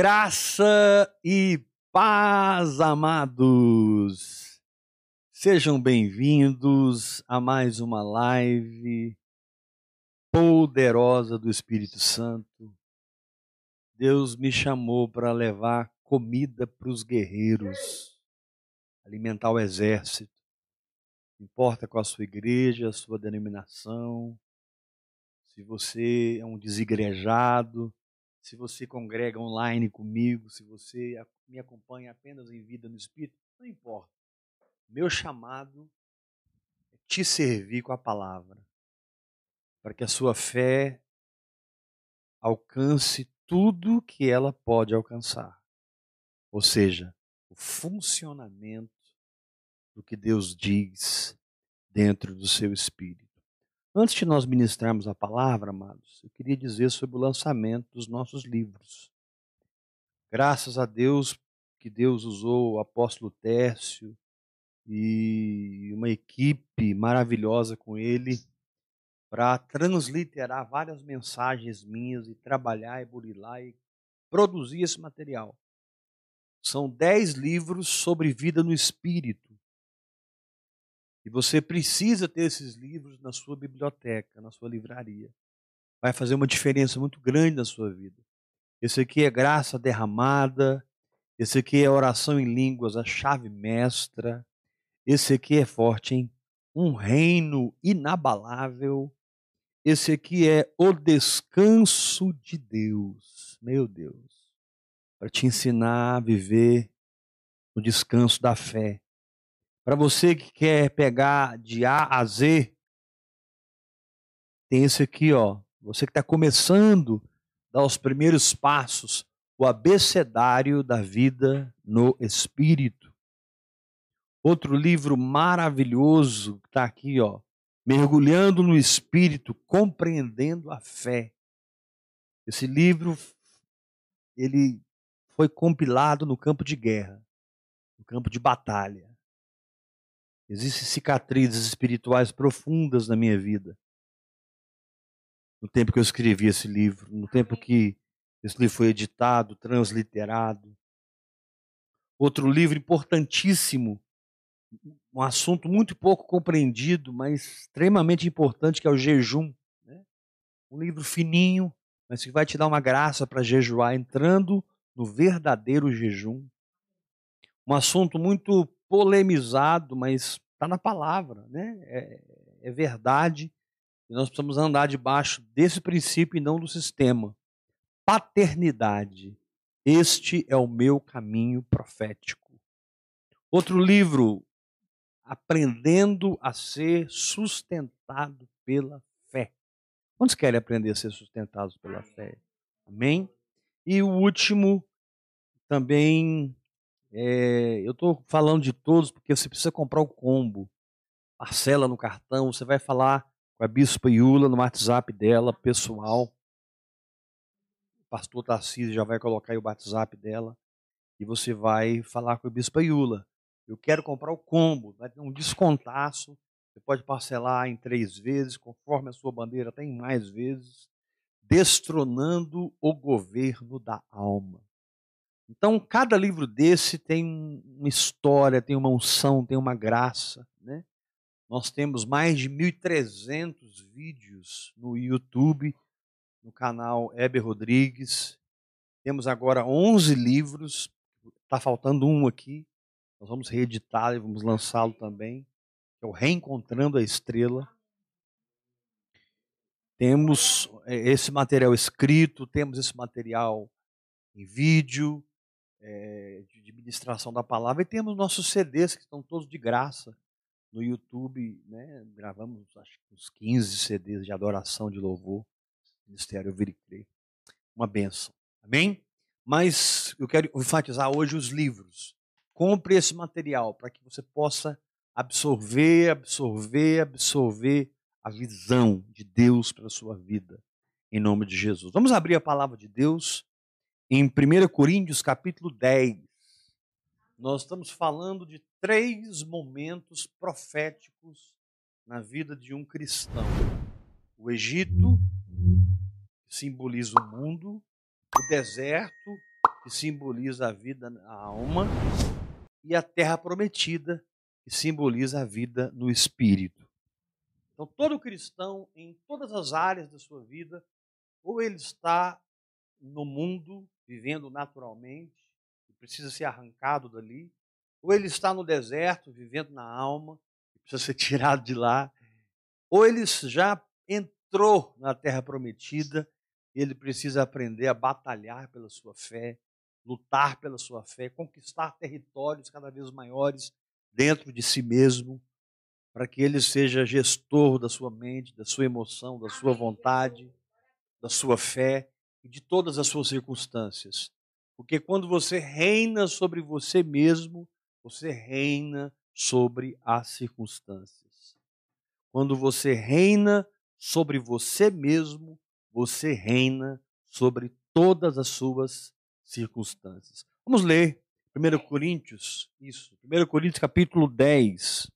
Graça e paz, amados. Sejam bem-vindos a mais uma live poderosa do Espírito Santo. Deus me chamou para levar comida para os guerreiros, alimentar o exército. Não importa qual a sua igreja, a sua denominação, se você é um desigrejado, se você congrega online comigo, se você me acompanha apenas em vida no Espírito, não importa. Meu chamado é te servir com a palavra, para que a sua fé alcance tudo que ela pode alcançar. Ou seja, o funcionamento do que Deus diz dentro do seu espírito. Antes de nós ministrarmos a palavra, amados, eu queria dizer sobre o lançamento dos nossos livros. Graças a Deus que Deus usou o apóstolo Tércio e uma equipe maravilhosa com ele para transliterar várias mensagens minhas e trabalhar e burilar e produzir esse material. São dez livros sobre vida no espírito e você precisa ter esses livros na sua biblioteca, na sua livraria. Vai fazer uma diferença muito grande na sua vida. Esse aqui é graça derramada, esse aqui é oração em línguas, a chave mestra. Esse aqui é forte, hein? Um reino inabalável. Esse aqui é o descanso de Deus. Meu Deus. Para te ensinar a viver no descanso da fé. Para você que quer pegar de A a Z, tem esse aqui, ó. Você que está começando, dar os primeiros passos, o abecedário da vida no Espírito. Outro livro maravilhoso que está aqui, ó. Mergulhando no Espírito, compreendendo a fé. Esse livro, ele foi compilado no campo de guerra, no campo de batalha. Existem cicatrizes espirituais profundas na minha vida. No tempo que eu escrevi esse livro, no tempo que esse livro foi editado, transliterado. Outro livro importantíssimo, um assunto muito pouco compreendido, mas extremamente importante, que é o jejum. Né? Um livro fininho, mas que vai te dar uma graça para jejuar, entrando no verdadeiro jejum. Um assunto muito polemizado, mas está na palavra, né? É, é verdade. E nós precisamos andar debaixo desse princípio e não do sistema. Paternidade. Este é o meu caminho profético. Outro livro, Aprendendo a ser sustentado pela fé. Quantos querem aprender a ser sustentados pela fé? Amém? E o último, também é, eu estou falando de todos porque você precisa comprar o combo. Parcela no cartão, você vai falar com a Bispa Iula no WhatsApp dela, pessoal. O pastor Tarcísio já vai colocar aí o WhatsApp dela. E você vai falar com a Bispa Iula. Eu quero comprar o combo, vai ter um descontaço. Você pode parcelar em três vezes, conforme a sua bandeira tem mais vezes. Destronando o governo da alma. Então, cada livro desse tem uma história, tem uma unção, tem uma graça. Né? Nós temos mais de 1.300 vídeos no YouTube, no canal Heber Rodrigues. Temos agora 11 livros, está faltando um aqui. Nós vamos reeditá-lo e vamos lançá-lo também. É o Reencontrando a Estrela. Temos é, esse material escrito, temos esse material em vídeo, é, de administração da palavra. E temos nossos CDs que estão todos de graça no YouTube. Né? Gravamos acho que uns 15 CDs de adoração, de louvor. Ministério Viricre. Uma benção. Amém? Mas eu quero enfatizar hoje os livros. Compre esse material para que você possa absorver, absorver, absorver a visão de Deus para a sua vida. Em nome de Jesus. Vamos abrir a palavra de Deus em 1 Coríntios capítulo 10, nós estamos falando de três momentos proféticos na vida de um cristão: o Egito, que simboliza o mundo, o deserto, que simboliza a vida, a alma, e a terra prometida, que simboliza a vida no espírito. Então, todo cristão, em todas as áreas da sua vida, ou ele está no mundo, vivendo naturalmente, e precisa ser arrancado dali, ou ele está no deserto, vivendo na alma, e precisa ser tirado de lá, ou ele já entrou na terra prometida, ele precisa aprender a batalhar pela sua fé, lutar pela sua fé, conquistar territórios cada vez maiores dentro de si mesmo, para que ele seja gestor da sua mente, da sua emoção, da sua vontade, da sua fé de todas as suas circunstâncias. Porque quando você reina sobre você mesmo, você reina sobre as circunstâncias. Quando você reina sobre você mesmo, você reina sobre todas as suas circunstâncias. Vamos ler 1 Coríntios, isso, 1 Coríntios capítulo 10,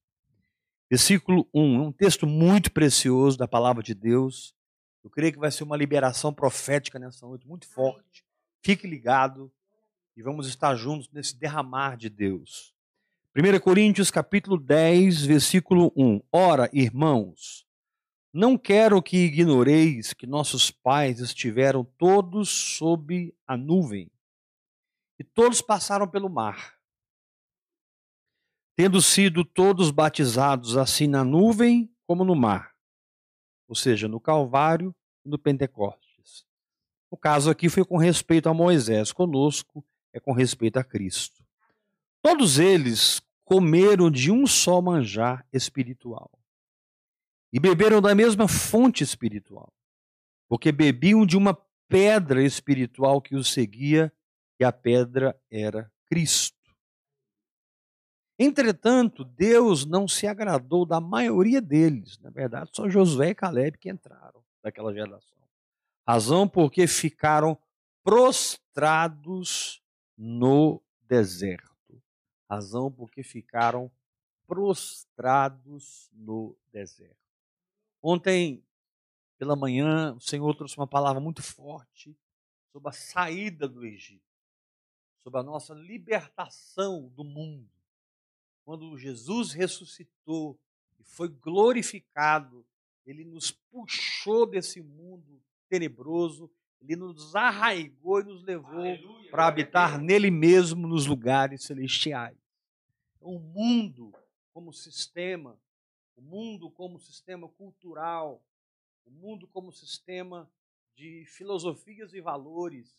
versículo 1. É um texto muito precioso da palavra de Deus. Eu creio que vai ser uma liberação profética nessa noite, muito forte. Fique ligado e vamos estar juntos nesse derramar de Deus. 1 Coríntios capítulo 10, versículo 1. Ora, irmãos, não quero que ignoreis que nossos pais estiveram todos sob a nuvem e todos passaram pelo mar. Tendo sido todos batizados assim na nuvem como no mar, ou seja, no Calvário e no Pentecostes. O caso aqui foi com respeito a Moisés, conosco é com respeito a Cristo. Todos eles comeram de um só manjar espiritual e beberam da mesma fonte espiritual, porque bebiam de uma pedra espiritual que os seguia e a pedra era Cristo. Entretanto, Deus não se agradou da maioria deles. Na verdade, só Josué e Caleb que entraram daquela geração. Razão porque ficaram prostrados no deserto. Razão porque ficaram prostrados no deserto. Ontem, pela manhã, o Senhor trouxe uma palavra muito forte sobre a saída do Egito sobre a nossa libertação do mundo. Quando Jesus ressuscitou e foi glorificado, ele nos puxou desse mundo tenebroso, ele nos arraigou e nos levou para habitar nele mesmo nos lugares celestiais. O mundo como sistema, o mundo como sistema cultural, o mundo como sistema de filosofias e valores,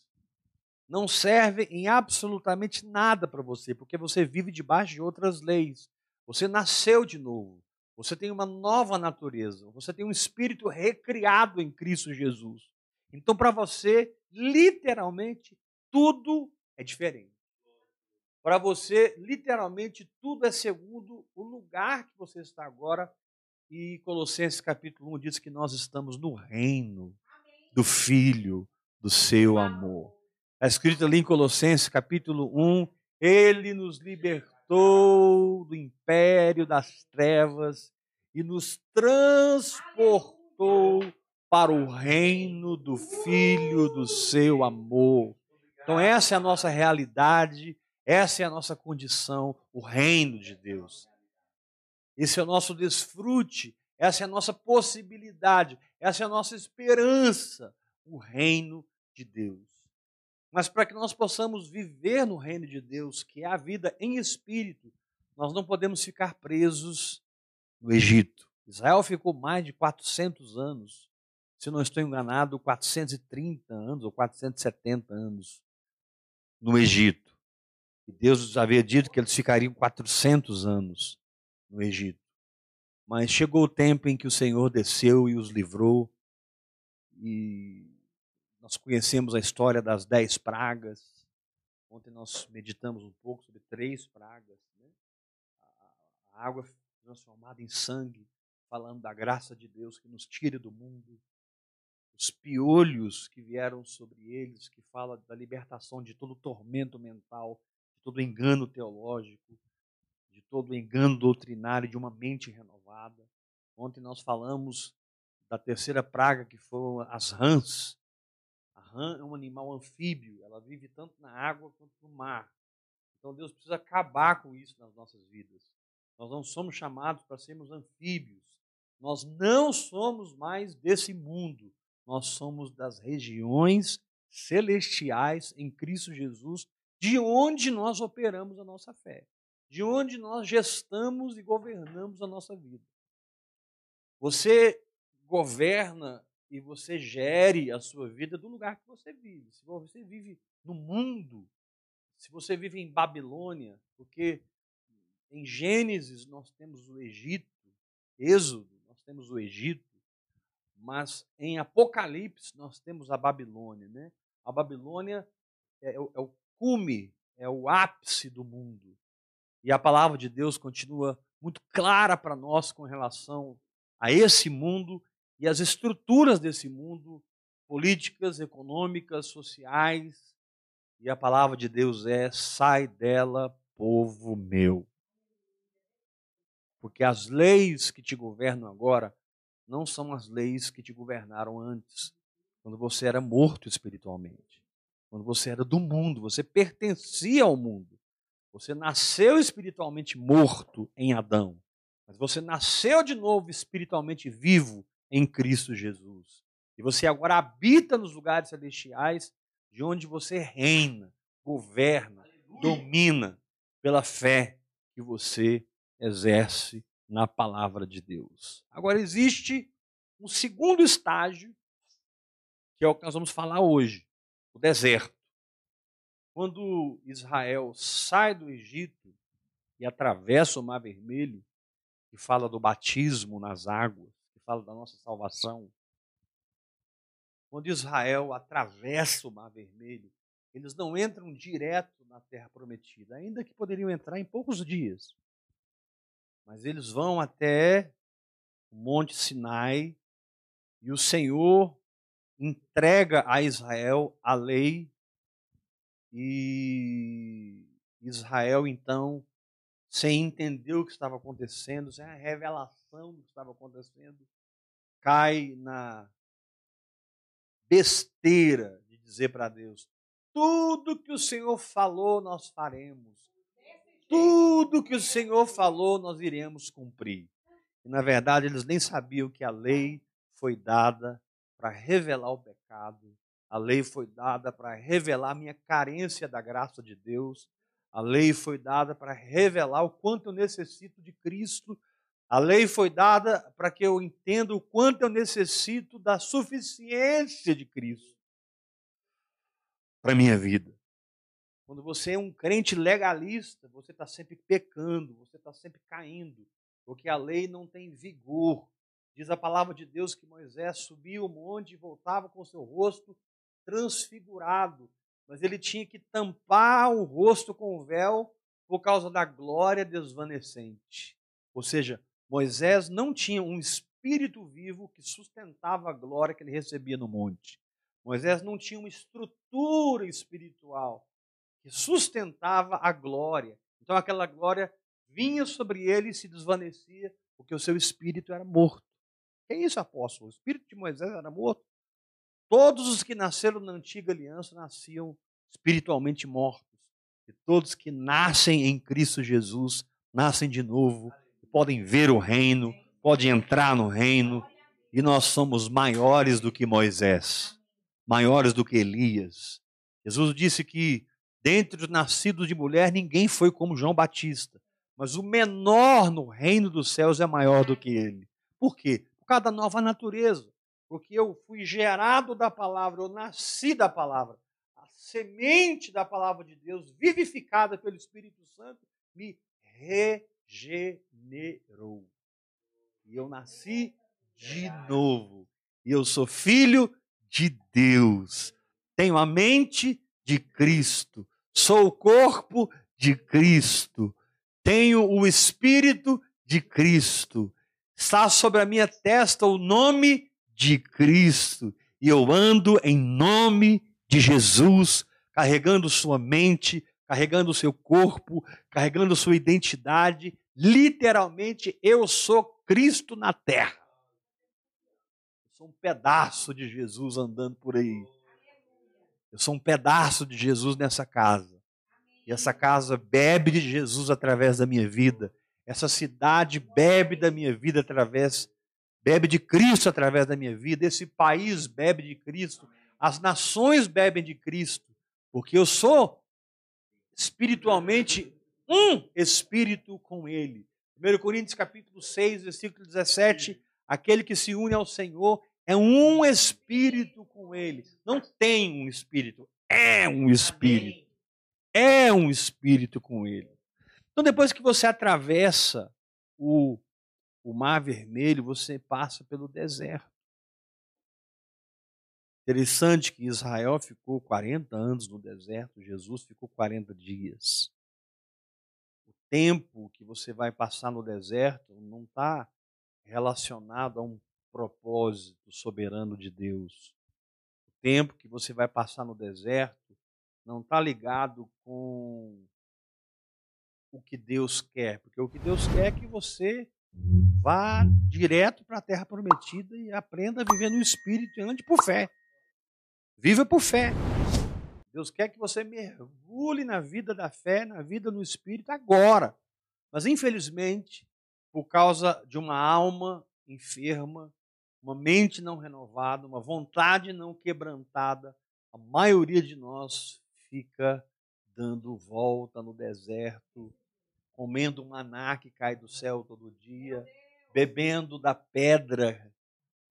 não serve em absolutamente nada para você, porque você vive debaixo de outras leis. Você nasceu de novo. Você tem uma nova natureza. Você tem um espírito recriado em Cristo Jesus. Então, para você, literalmente, tudo é diferente. Para você, literalmente, tudo é segundo o lugar que você está agora. E Colossenses capítulo 1 diz que nós estamos no reino do Filho do seu amor. Está escrito ali em Colossenses capítulo 1, ele nos libertou do império das trevas e nos transportou para o reino do Filho do seu amor. Então, essa é a nossa realidade, essa é a nossa condição, o reino de Deus. Esse é o nosso desfrute, essa é a nossa possibilidade, essa é a nossa esperança, o reino de Deus. Mas para que nós possamos viver no reino de Deus, que é a vida em espírito, nós não podemos ficar presos no Egito. Israel ficou mais de 400 anos, se não estou enganado, 430 anos ou 470 anos no Egito. E Deus havia dito que eles ficariam 400 anos no Egito. Mas chegou o tempo em que o Senhor desceu e os livrou, e nós conhecemos a história das dez pragas. Ontem nós meditamos um pouco sobre três pragas. Né? A água transformada em sangue, falando da graça de Deus que nos tira do mundo. Os piolhos que vieram sobre eles, que fala da libertação de todo tormento mental, de todo engano teológico, de todo engano doutrinário, de uma mente renovada. Ontem nós falamos da terceira praga, que foram as rãs, rã é um animal anfíbio, ela vive tanto na água quanto no mar. Então Deus precisa acabar com isso nas nossas vidas. Nós não somos chamados para sermos anfíbios. Nós não somos mais desse mundo. Nós somos das regiões celestiais em Cristo Jesus, de onde nós operamos a nossa fé, de onde nós gestamos e governamos a nossa vida. Você governa e você gere a sua vida do lugar que você vive. Se você vive no mundo, se você vive em Babilônia, porque em Gênesis nós temos o Egito, Êxodo, nós temos o Egito, mas em Apocalipse nós temos a Babilônia, né? A Babilônia é, é, o, é o cume, é o ápice do mundo. E a palavra de Deus continua muito clara para nós com relação a esse mundo e as estruturas desse mundo, políticas, econômicas, sociais. E a palavra de Deus é: sai dela, povo meu. Porque as leis que te governam agora não são as leis que te governaram antes, quando você era morto espiritualmente, quando você era do mundo, você pertencia ao mundo. Você nasceu espiritualmente morto em Adão, mas você nasceu de novo espiritualmente vivo em Cristo Jesus. E você agora habita nos lugares celestiais, de onde você reina, governa, Aleluia. domina pela fé que você exerce na palavra de Deus. Agora existe um segundo estágio, que é o que nós vamos falar hoje, o deserto. Quando Israel sai do Egito e atravessa o Mar Vermelho, que fala do batismo nas águas, fala da nossa salvação. Quando Israel atravessa o Mar Vermelho, eles não entram direto na terra prometida, ainda que poderiam entrar em poucos dias. Mas eles vão até o Monte Sinai e o Senhor entrega a Israel a lei e Israel então, sem entender o que estava acontecendo, sem a revelação do que estava acontecendo, cai na besteira de dizer para Deus: tudo que o Senhor falou, nós faremos. Tudo que o Senhor falou, nós iremos cumprir. E, na verdade, eles nem sabiam que a lei foi dada para revelar o pecado, a lei foi dada para revelar a minha carência da graça de Deus, a lei foi dada para revelar o quanto eu necessito de Cristo a lei foi dada para que eu entenda o quanto eu necessito da suficiência de Cristo para a minha vida. Quando você é um crente legalista, você está sempre pecando, você está sempre caindo, porque a lei não tem vigor. Diz a palavra de Deus que Moisés subia o monte e voltava com seu rosto transfigurado, mas ele tinha que tampar o rosto com o véu por causa da glória desvanecente. Ou seja, Moisés não tinha um espírito vivo que sustentava a glória que ele recebia no monte. Moisés não tinha uma estrutura espiritual que sustentava a glória. Então aquela glória vinha sobre ele e se desvanecia, porque o seu espírito era morto. Que é isso, apóstolo? O espírito de Moisés era morto? Todos os que nasceram na antiga aliança nasciam espiritualmente mortos. E todos que nascem em Cristo Jesus nascem de novo podem ver o reino, podem entrar no reino, e nós somos maiores do que Moisés, maiores do que Elias. Jesus disse que dentre os nascidos de mulher ninguém foi como João Batista, mas o menor no reino dos céus é maior do que ele. Por quê? Por causa da nova natureza. Porque eu fui gerado da palavra, eu nasci da palavra. A semente da palavra de Deus, vivificada pelo Espírito Santo, me regenerou. E eu nasci de novo. E eu sou filho de Deus. Tenho a mente de Cristo. Sou o corpo de Cristo. Tenho o espírito de Cristo. Está sobre a minha testa o nome de Cristo. E eu ando em nome de Jesus, carregando sua mente, carregando o seu corpo, carregando sua identidade. Literalmente, eu sou Cristo na terra. Eu sou um pedaço de Jesus andando por aí. Eu sou um pedaço de Jesus nessa casa. E essa casa bebe de Jesus através da minha vida. Essa cidade bebe da minha vida através, bebe de Cristo através da minha vida. Esse país bebe de Cristo. As nações bebem de Cristo. Porque eu sou espiritualmente um espírito com Ele. 1 Coríntios capítulo 6, versículo 17, aquele que se une ao Senhor é um espírito com Ele. Não tem um espírito, é um espírito. É um espírito com Ele. Então, depois que você atravessa o, o Mar Vermelho, você passa pelo deserto. Interessante que Israel ficou 40 anos no deserto, Jesus ficou 40 dias tempo que você vai passar no deserto não está relacionado a um propósito soberano de Deus. O tempo que você vai passar no deserto não está ligado com o que Deus quer, porque o que Deus quer é que você vá direto para a terra prometida e aprenda a viver no Espírito e ande por fé. Viva por fé. Deus quer que você mergulhe na vida da fé, na vida no Espírito agora. Mas, infelizmente, por causa de uma alma enferma, uma mente não renovada, uma vontade não quebrantada, a maioria de nós fica dando volta no deserto, comendo maná que cai do céu todo dia, bebendo da pedra,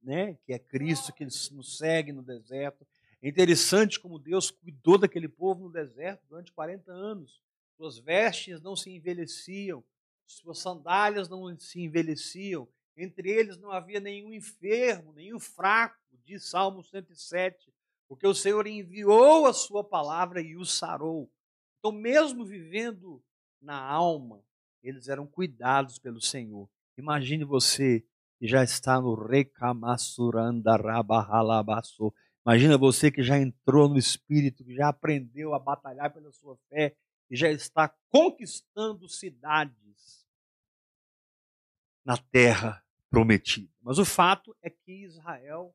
né, que é Cristo que nos segue no deserto, é interessante como Deus cuidou daquele povo no deserto durante 40 anos. Suas vestes não se envelheciam, suas sandálias não se envelheciam. Entre eles não havia nenhum enfermo, nenhum fraco, diz Salmo 107, porque o Senhor enviou a sua palavra e os sarou. Então, mesmo vivendo na alma, eles eram cuidados pelo Senhor. Imagine você que já está no Recamassuranda Rabahalabassou Imagina você que já entrou no Espírito, que já aprendeu a batalhar pela sua fé e já está conquistando cidades na terra prometida. Mas o fato é que Israel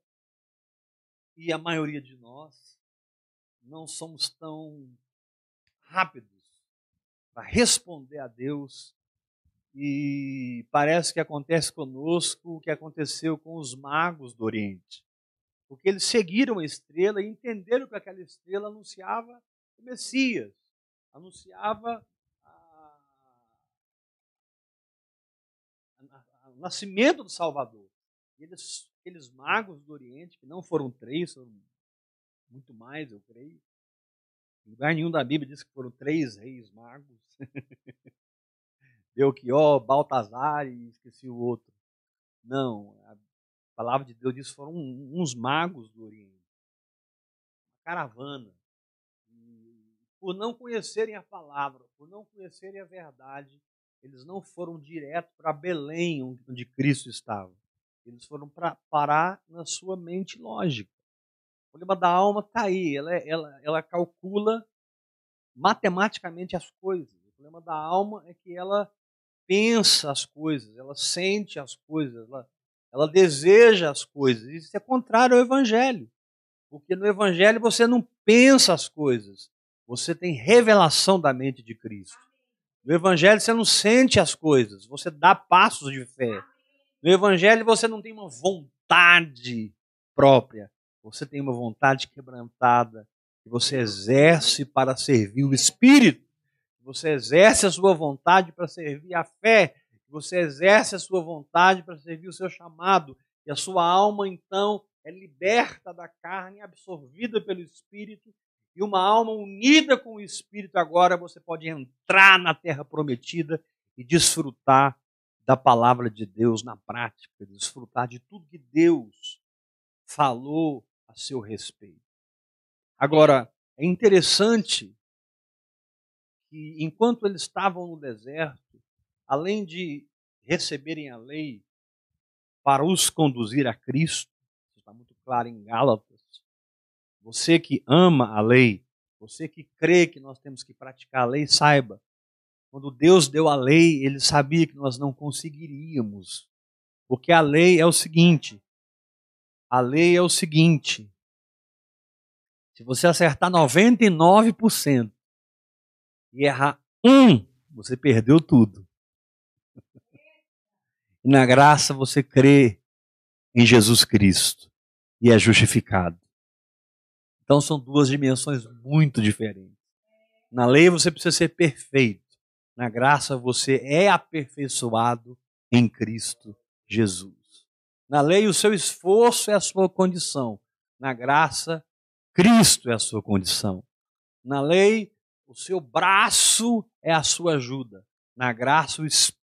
e a maioria de nós não somos tão rápidos para responder a Deus e parece que acontece conosco o que aconteceu com os magos do Oriente. Porque eles seguiram a estrela e entenderam que aquela estrela anunciava o Messias, anunciava o nascimento do Salvador. E eles, aqueles magos do Oriente, que não foram três, foram muito mais, eu creio. Em lugar nenhum da Bíblia diz que foram três reis magos. Belchior, Baltazar e esqueci o outro. Não, a a palavra de Deus diz foram uns magos do Oriente, uma caravana. E por não conhecerem a palavra, por não conhecerem a verdade, eles não foram direto para Belém, onde Cristo estava. Eles foram para parar na sua mente lógica. O problema da alma está aí, ela, ela, ela calcula matematicamente as coisas. O problema da alma é que ela pensa as coisas, ela sente as coisas, ela ela deseja as coisas. Isso é contrário ao Evangelho. Porque no Evangelho você não pensa as coisas, você tem revelação da mente de Cristo. No Evangelho você não sente as coisas, você dá passos de fé. No Evangelho você não tem uma vontade própria, você tem uma vontade quebrantada que você exerce para servir o Espírito. Você exerce a sua vontade para servir a fé você exerce a sua vontade para servir o seu chamado, e a sua alma, então, é liberta da carne, absorvida pelo Espírito, e uma alma unida com o Espírito, agora você pode entrar na terra prometida e desfrutar da palavra de Deus na prática, desfrutar de tudo que Deus falou a seu respeito. Agora, é interessante que enquanto eles estavam no deserto, além de receberem a lei para os conduzir a Cristo, está muito claro em Gálatas. Você que ama a lei, você que crê que nós temos que praticar a lei, saiba, quando Deus deu a lei, ele sabia que nós não conseguiríamos. Porque a lei é o seguinte: a lei é o seguinte. Se você acertar 99% e errar um, você perdeu tudo. E na graça você crê em Jesus Cristo e é justificado. Então são duas dimensões muito diferentes. Na lei você precisa ser perfeito. Na graça você é aperfeiçoado em Cristo Jesus. Na lei o seu esforço é a sua condição. Na graça, Cristo é a sua condição. Na lei, o seu braço é a sua ajuda. Na graça, o Espírito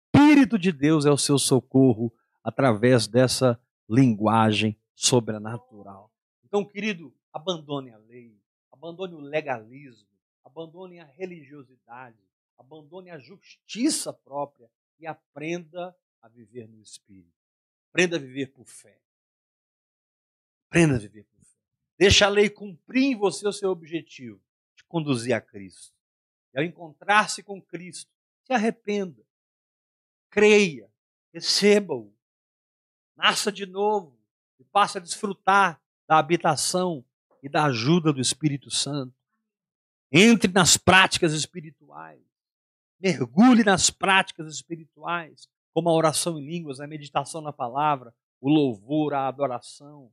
de Deus é o seu socorro através dessa linguagem sobrenatural. Então, querido, abandone a lei, abandone o legalismo, abandone a religiosidade, abandone a justiça própria e aprenda a viver no Espírito. Aprenda a viver por fé. Aprenda a viver por fé. Deixa a lei cumprir em você o seu objetivo, de conduzir a Cristo. E ao encontrar-se com Cristo, se arrependa, creia, receba-o, nasça de novo e passe a desfrutar da habitação e da ajuda do Espírito Santo. Entre nas práticas espirituais. Mergulhe nas práticas espirituais, como a oração em línguas, a meditação na palavra, o louvor, a adoração,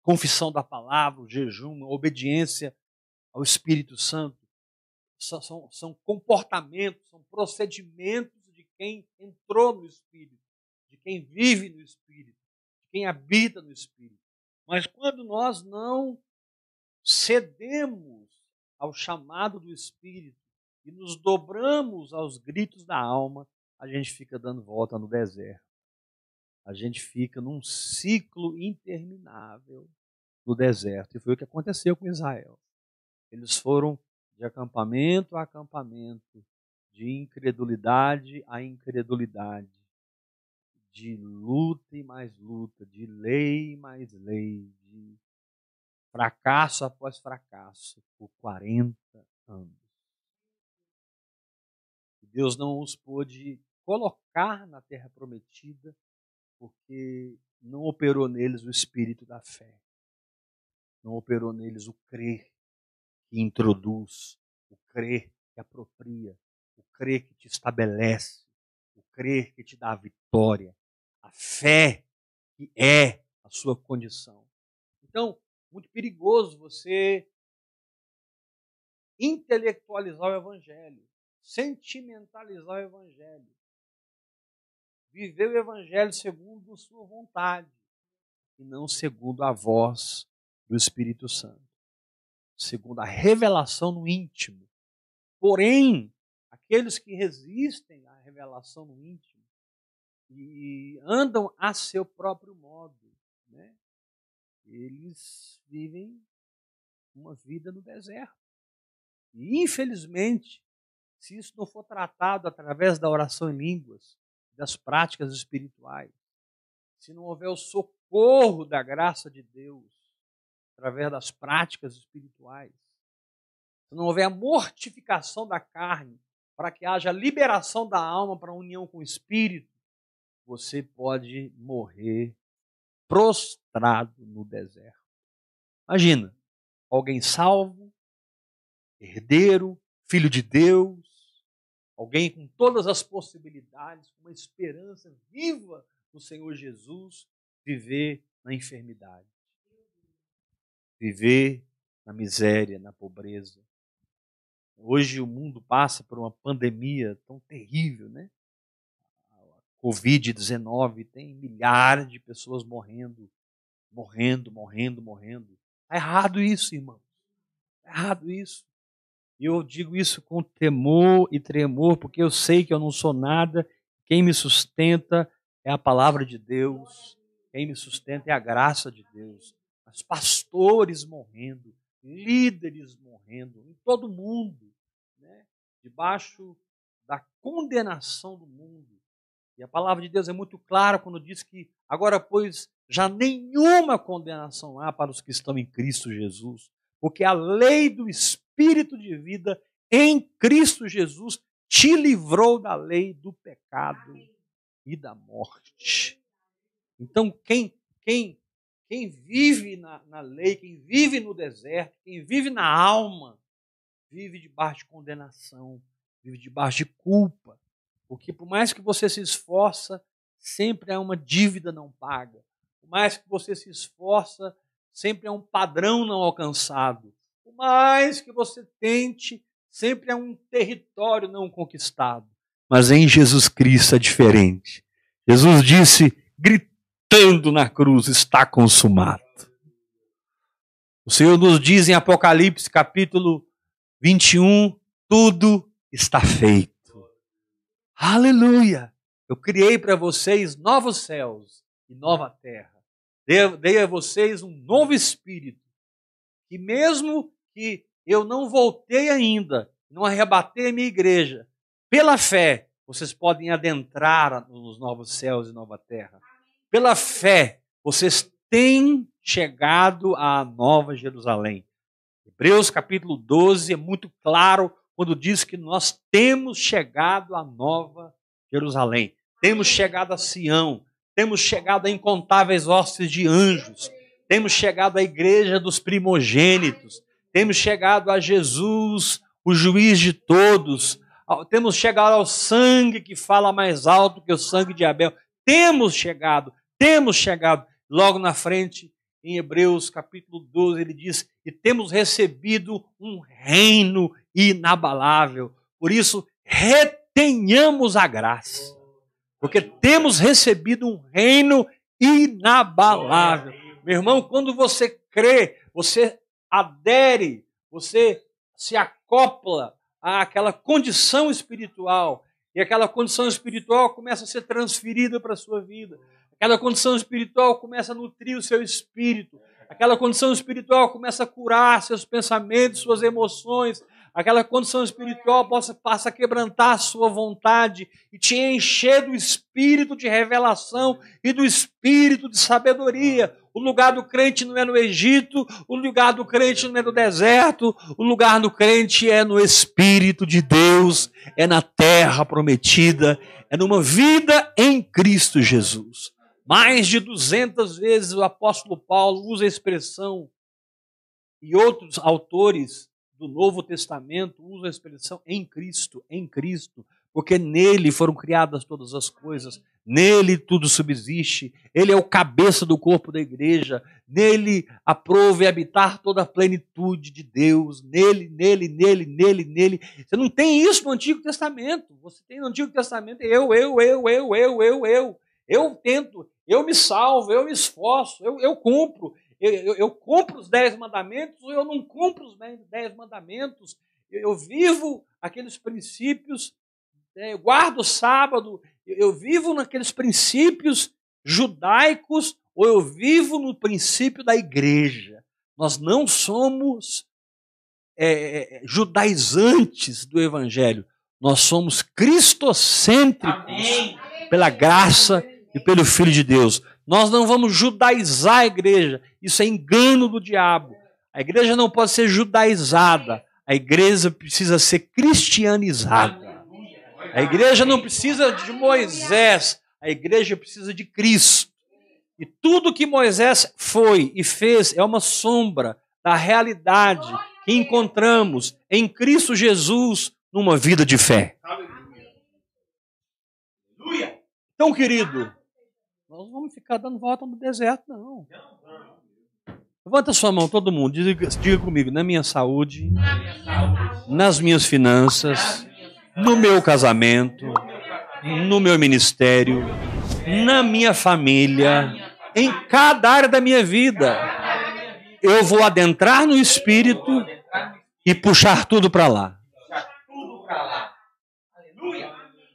a confissão da palavra, o jejum, a obediência ao Espírito Santo. São, são, são comportamentos, são procedimentos quem entrou no Espírito, de quem vive no Espírito, de quem habita no Espírito. Mas quando nós não cedemos ao chamado do Espírito e nos dobramos aos gritos da alma, a gente fica dando volta no deserto. A gente fica num ciclo interminável no deserto. E foi o que aconteceu com Israel. Eles foram de acampamento a acampamento, de incredulidade a incredulidade, de luta e mais luta, de lei e mais lei, de fracasso após fracasso, por 40 anos. Deus não os pôde colocar na terra prometida, porque não operou neles o espírito da fé. Não operou neles o crer que introduz, o crer que apropria, o crer que te estabelece, o crer que te dá a vitória, a fé que é a sua condição. Então, muito perigoso você intelectualizar o evangelho, sentimentalizar o evangelho, viver o evangelho segundo a sua vontade e não segundo a voz do Espírito Santo, segundo a revelação no íntimo. Porém, aqueles que resistem à revelação no íntimo e andam a seu próprio modo, né? eles vivem uma vida no deserto. E, infelizmente, se isso não for tratado através da oração em línguas, das práticas espirituais, se não houver o socorro da graça de Deus através das práticas espirituais, se não houver a mortificação da carne para que haja liberação da alma para a união com o espírito, você pode morrer prostrado no deserto. Imagina, alguém salvo, herdeiro, filho de Deus, alguém com todas as possibilidades, com uma esperança viva no Senhor Jesus, viver na enfermidade, viver na miséria, na pobreza. Hoje o mundo passa por uma pandemia tão terrível, né? Covid-19, tem milhares de pessoas morrendo, morrendo, morrendo, morrendo. Está errado isso, irmão. Está errado isso. E eu digo isso com temor e tremor, porque eu sei que eu não sou nada. Quem me sustenta é a palavra de Deus. Quem me sustenta é a graça de Deus. Mas pastores morrendo, líderes morrendo, em todo mundo, né? debaixo da condenação do mundo e a palavra de Deus é muito clara quando diz que agora, pois, já nenhuma condenação há para os que estão em Cristo Jesus, porque a lei do Espírito de vida em Cristo Jesus te livrou da lei do pecado e da morte. Então, quem, quem quem vive na, na lei, quem vive no deserto, quem vive na alma, vive debaixo de condenação, vive debaixo de culpa. Porque por mais que você se esforça, sempre há uma dívida não paga. Por mais que você se esforça, sempre há um padrão não alcançado. Por mais que você tente, sempre há um território não conquistado. Mas em Jesus Cristo é diferente. Jesus disse, gritando na cruz: está consumado. O Senhor nos diz em Apocalipse capítulo 21: tudo está feito. Aleluia! Eu criei para vocês novos céus e nova terra. Dei a vocês um novo espírito. E mesmo que eu não voltei ainda, não arrebatei a minha igreja, pela fé, vocês podem adentrar nos novos céus e nova terra. Pela fé, vocês têm chegado à nova Jerusalém. Hebreus capítulo 12 é muito claro quando diz que nós temos chegado à nova Jerusalém, temos chegado a Sião, temos chegado a incontáveis hostes de anjos, temos chegado à igreja dos primogênitos, temos chegado a Jesus, o juiz de todos, temos chegado ao sangue que fala mais alto que o sangue de Abel. Temos chegado, temos chegado. Logo na frente, em Hebreus capítulo 12, ele diz: E temos recebido um reino inabalável. Por isso, retenhamos a graça, porque temos recebido um reino inabalável. Meu irmão, quando você crê, você adere, você se acopla àquela condição espiritual, e aquela condição espiritual começa a ser transferida para a sua vida. Aquela condição espiritual começa a nutrir o seu espírito. Aquela condição espiritual começa a curar seus pensamentos, suas emoções, aquela condição espiritual possa, passa a quebrantar a sua vontade e te encher do espírito de revelação e do espírito de sabedoria. O lugar do crente não é no Egito, o lugar do crente não é no deserto, o lugar do crente é no Espírito de Deus, é na terra prometida, é numa vida em Cristo Jesus. Mais de 200 vezes o apóstolo Paulo usa a expressão, e outros autores do Novo Testamento usa a expressão em Cristo, em Cristo, porque nele foram criadas todas as coisas, nele tudo subsiste, ele é o cabeça do corpo da igreja, nele aprove habitar toda a plenitude de Deus, nele, nele, nele, nele, nele. Você não tem isso no Antigo Testamento, você tem no Antigo Testamento eu, eu, eu, eu, eu, eu, eu. Eu tento, eu me salvo, eu me esforço, eu, eu cumpro eu, eu, eu cumpro os dez mandamentos ou eu não cumpro os dez mandamentos. Eu, eu vivo aqueles princípios, né, eu guardo o sábado, eu, vivo naqueles princípios judaicos ou eu vivo no princípio da igreja. Nós não somos é, é, é judaizantes do evangelho, nós somos cristocêntricos Amém. pela graça e pelo Filho de Deus. Nós não vamos judaizar a igreja. Isso é engano do diabo. A igreja não pode ser judaizada. A igreja precisa ser cristianizada. A igreja não precisa de Moisés. A igreja precisa de Cristo. E tudo que Moisés foi e fez é uma sombra da realidade que encontramos em Cristo Jesus numa vida de fé. Então, querido, nós vamos ficar dando volta no deserto, não. Levanta sua mão, todo mundo. Diga, diga comigo, na minha saúde, nas minhas finanças, no meu casamento, no meu ministério, na minha família, em cada área da minha vida. Eu vou adentrar no Espírito e puxar tudo para lá.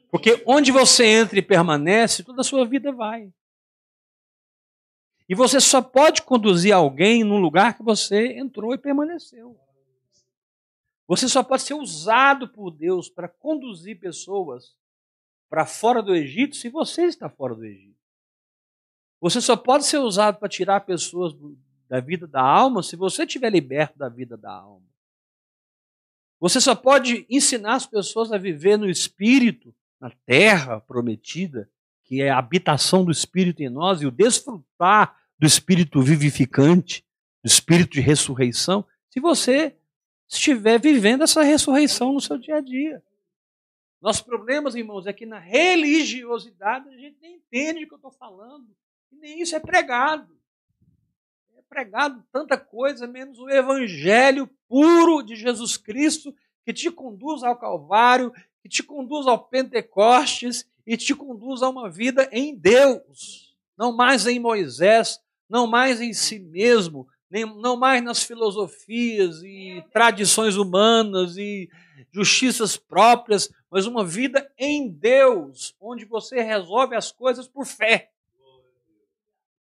Porque onde você entra e permanece, toda a sua vida vai. E você só pode conduzir alguém num lugar que você entrou e permaneceu. Você só pode ser usado por Deus para conduzir pessoas para fora do Egito se você está fora do Egito. Você só pode ser usado para tirar pessoas da vida da alma se você estiver liberto da vida da alma. Você só pode ensinar as pessoas a viver no espírito, na terra prometida, que é a habitação do espírito em nós, e o desfrutar do espírito vivificante, do espírito de ressurreição, se você estiver vivendo essa ressurreição no seu dia a dia. Nossos problemas, irmãos, é que na religiosidade a gente nem entende o que eu estou falando. E nem isso é pregado. É pregado tanta coisa, menos o evangelho puro de Jesus Cristo, que te conduz ao Calvário, que te conduz ao Pentecostes e te conduz a uma vida em Deus. Não mais em Moisés, não mais em si mesmo, nem, não mais nas filosofias e tradições humanas e justiças próprias, mas uma vida em Deus, onde você resolve as coisas por fé,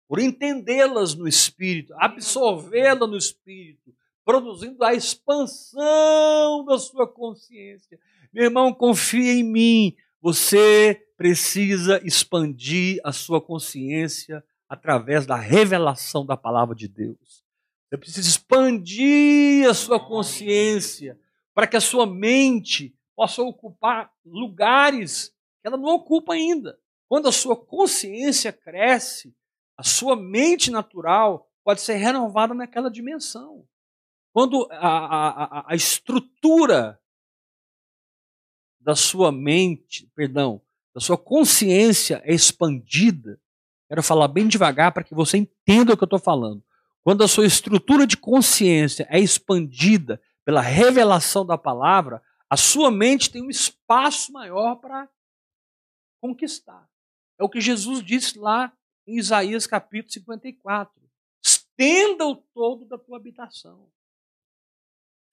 por entendê-las no Espírito, absorvê-la no Espírito, produzindo a expansão da sua consciência. Meu irmão, confia em mim, você precisa expandir a sua consciência através da revelação da palavra de Deus. Você precisa expandir a sua consciência para que a sua mente possa ocupar lugares que ela não ocupa ainda. Quando a sua consciência cresce, a sua mente natural pode ser renovada naquela dimensão. Quando a, a, a estrutura da sua mente, perdão, da sua consciência é expandida, quero falar bem devagar para que você entenda o que eu estou falando. Quando a sua estrutura de consciência é expandida pela revelação da palavra, a sua mente tem um espaço maior para conquistar. É o que Jesus disse lá em Isaías capítulo 54. Estenda o todo da tua habitação.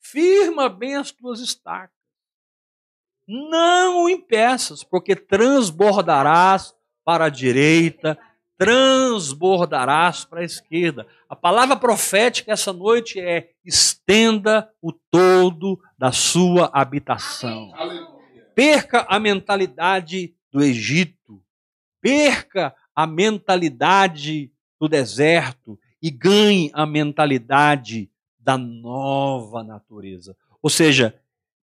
Firma bem as tuas estacas. Não o impeças, porque transbordarás para a direita transbordarás para a esquerda. A palavra profética essa noite é: estenda o todo da sua habitação. Perca a mentalidade do Egito, perca a mentalidade do deserto e ganhe a mentalidade da nova natureza. Ou seja,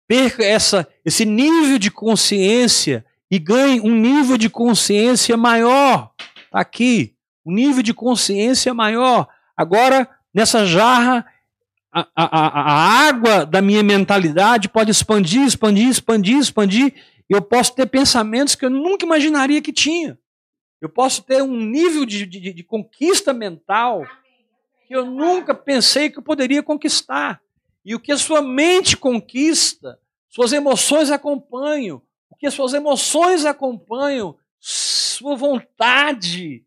perca essa, esse nível de consciência e ganhe um nível de consciência maior aqui. O nível de consciência é maior. Agora, nessa jarra, a, a, a água da minha mentalidade pode expandir, expandir, expandir, expandir. E eu posso ter pensamentos que eu nunca imaginaria que tinha. Eu posso ter um nível de, de, de conquista mental que eu nunca pensei que eu poderia conquistar. E o que a sua mente conquista, suas emoções acompanham. O que as suas emoções acompanham, sua vontade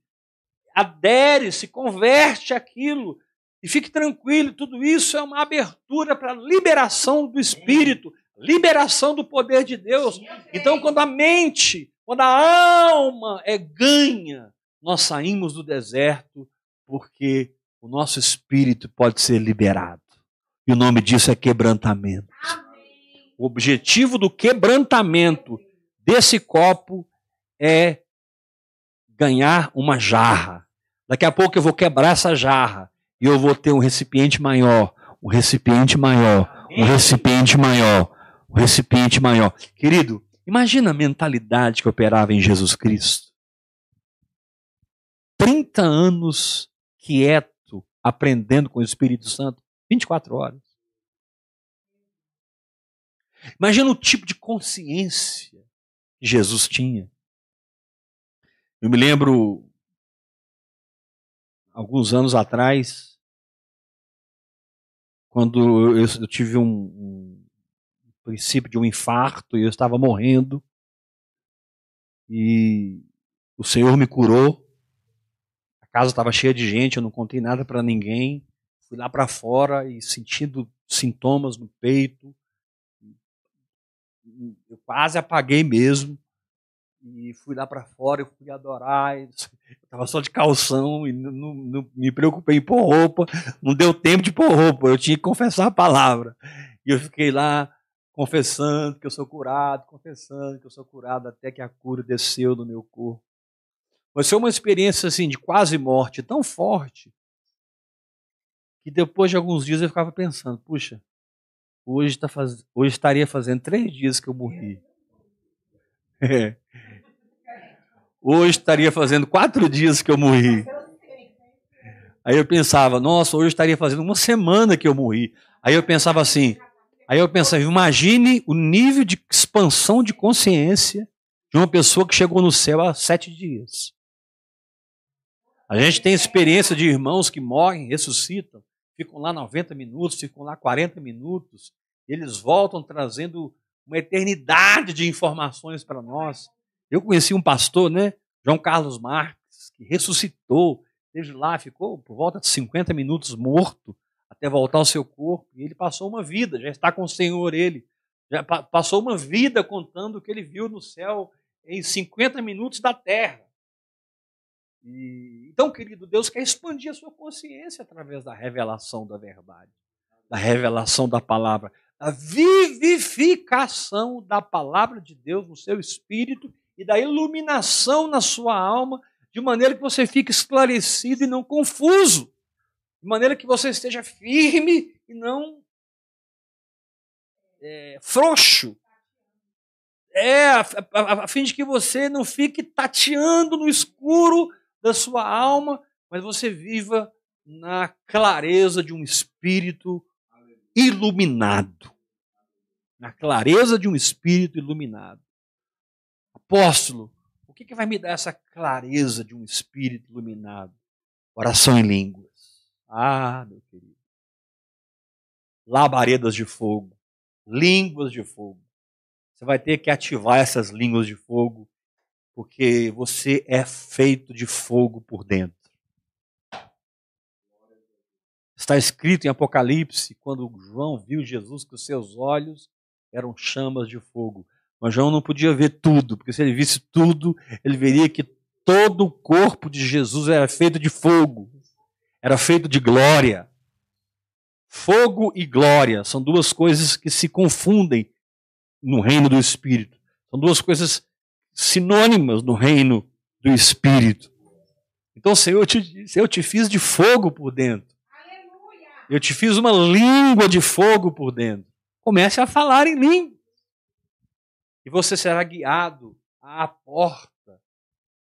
adere, se converte àquilo. E fique tranquilo, tudo isso é uma abertura para a liberação do Espírito, liberação do poder de Deus. Então, quando a mente, quando a alma é ganha, nós saímos do deserto porque o nosso espírito pode ser liberado. E o nome disso é quebrantamento. O objetivo do quebrantamento desse copo é ganhar uma jarra. Daqui a pouco eu vou quebrar essa jarra e eu vou ter um recipiente maior, um recipiente maior, um recipiente maior, um recipiente maior. Querido, imagina a mentalidade que operava em Jesus Cristo. 30 anos quieto, aprendendo com o Espírito Santo, 24 horas. Imagina o tipo de consciência que Jesus tinha. Eu me lembro, alguns anos atrás, quando eu, eu tive um, um, princípio de um infarto e eu estava morrendo, e o Senhor me curou. A casa estava cheia de gente, eu não contei nada para ninguém. Fui lá para fora e sentindo sintomas no peito. Eu quase apaguei mesmo e fui lá para fora, eu fui adorar, eu estava só de calção e não, não, não, me preocupei em pôr roupa, não deu tempo de pôr roupa, eu tinha que confessar a palavra. E eu fiquei lá confessando que eu sou curado, confessando que eu sou curado até que a cura desceu no meu corpo. Mas foi uma experiência assim de quase morte tão forte que depois de alguns dias eu ficava pensando, puxa, hoje, tá faz... hoje estaria fazendo três dias que eu morri. É. Hoje estaria fazendo quatro dias que eu morri. Aí eu pensava, nossa, hoje estaria fazendo uma semana que eu morri. Aí eu pensava assim, aí eu pensava, imagine o nível de expansão de consciência de uma pessoa que chegou no céu há sete dias. A gente tem experiência de irmãos que morrem, ressuscitam, ficam lá 90 minutos, ficam lá 40 minutos, eles voltam trazendo uma eternidade de informações para nós. Eu conheci um pastor, né, João Carlos Marques, que ressuscitou, esteve lá, ficou por volta de 50 minutos morto até voltar ao seu corpo, e ele passou uma vida, já está com o Senhor ele, já passou uma vida contando o que ele viu no céu em 50 minutos da terra. E, então, querido, Deus quer expandir a sua consciência através da revelação da verdade, da revelação da palavra, da vivificação da palavra de Deus no seu espírito e da iluminação na sua alma, de maneira que você fique esclarecido e não confuso, de maneira que você esteja firme e não é, frouxo. É, a, a, a fim de que você não fique tateando no escuro da sua alma, mas você viva na clareza de um espírito iluminado. Na clareza de um espírito iluminado. Apóstolo, o que, que vai me dar essa clareza de um espírito iluminado? Oração em línguas. Ah, meu querido. Labaredas de fogo. Línguas de fogo. Você vai ter que ativar essas línguas de fogo porque você é feito de fogo por dentro. Está escrito em Apocalipse, quando João viu Jesus que os seus olhos eram chamas de fogo. Mas João não podia ver tudo, porque se ele visse tudo, ele veria que todo o corpo de Jesus era feito de fogo, era feito de glória. Fogo e glória são duas coisas que se confundem no reino do Espírito. São duas coisas sinônimas no reino do Espírito. Então, Senhor, eu te, eu te fiz de fogo por dentro. Eu te fiz uma língua de fogo por dentro. Comece a falar em língua. E você será guiado à porta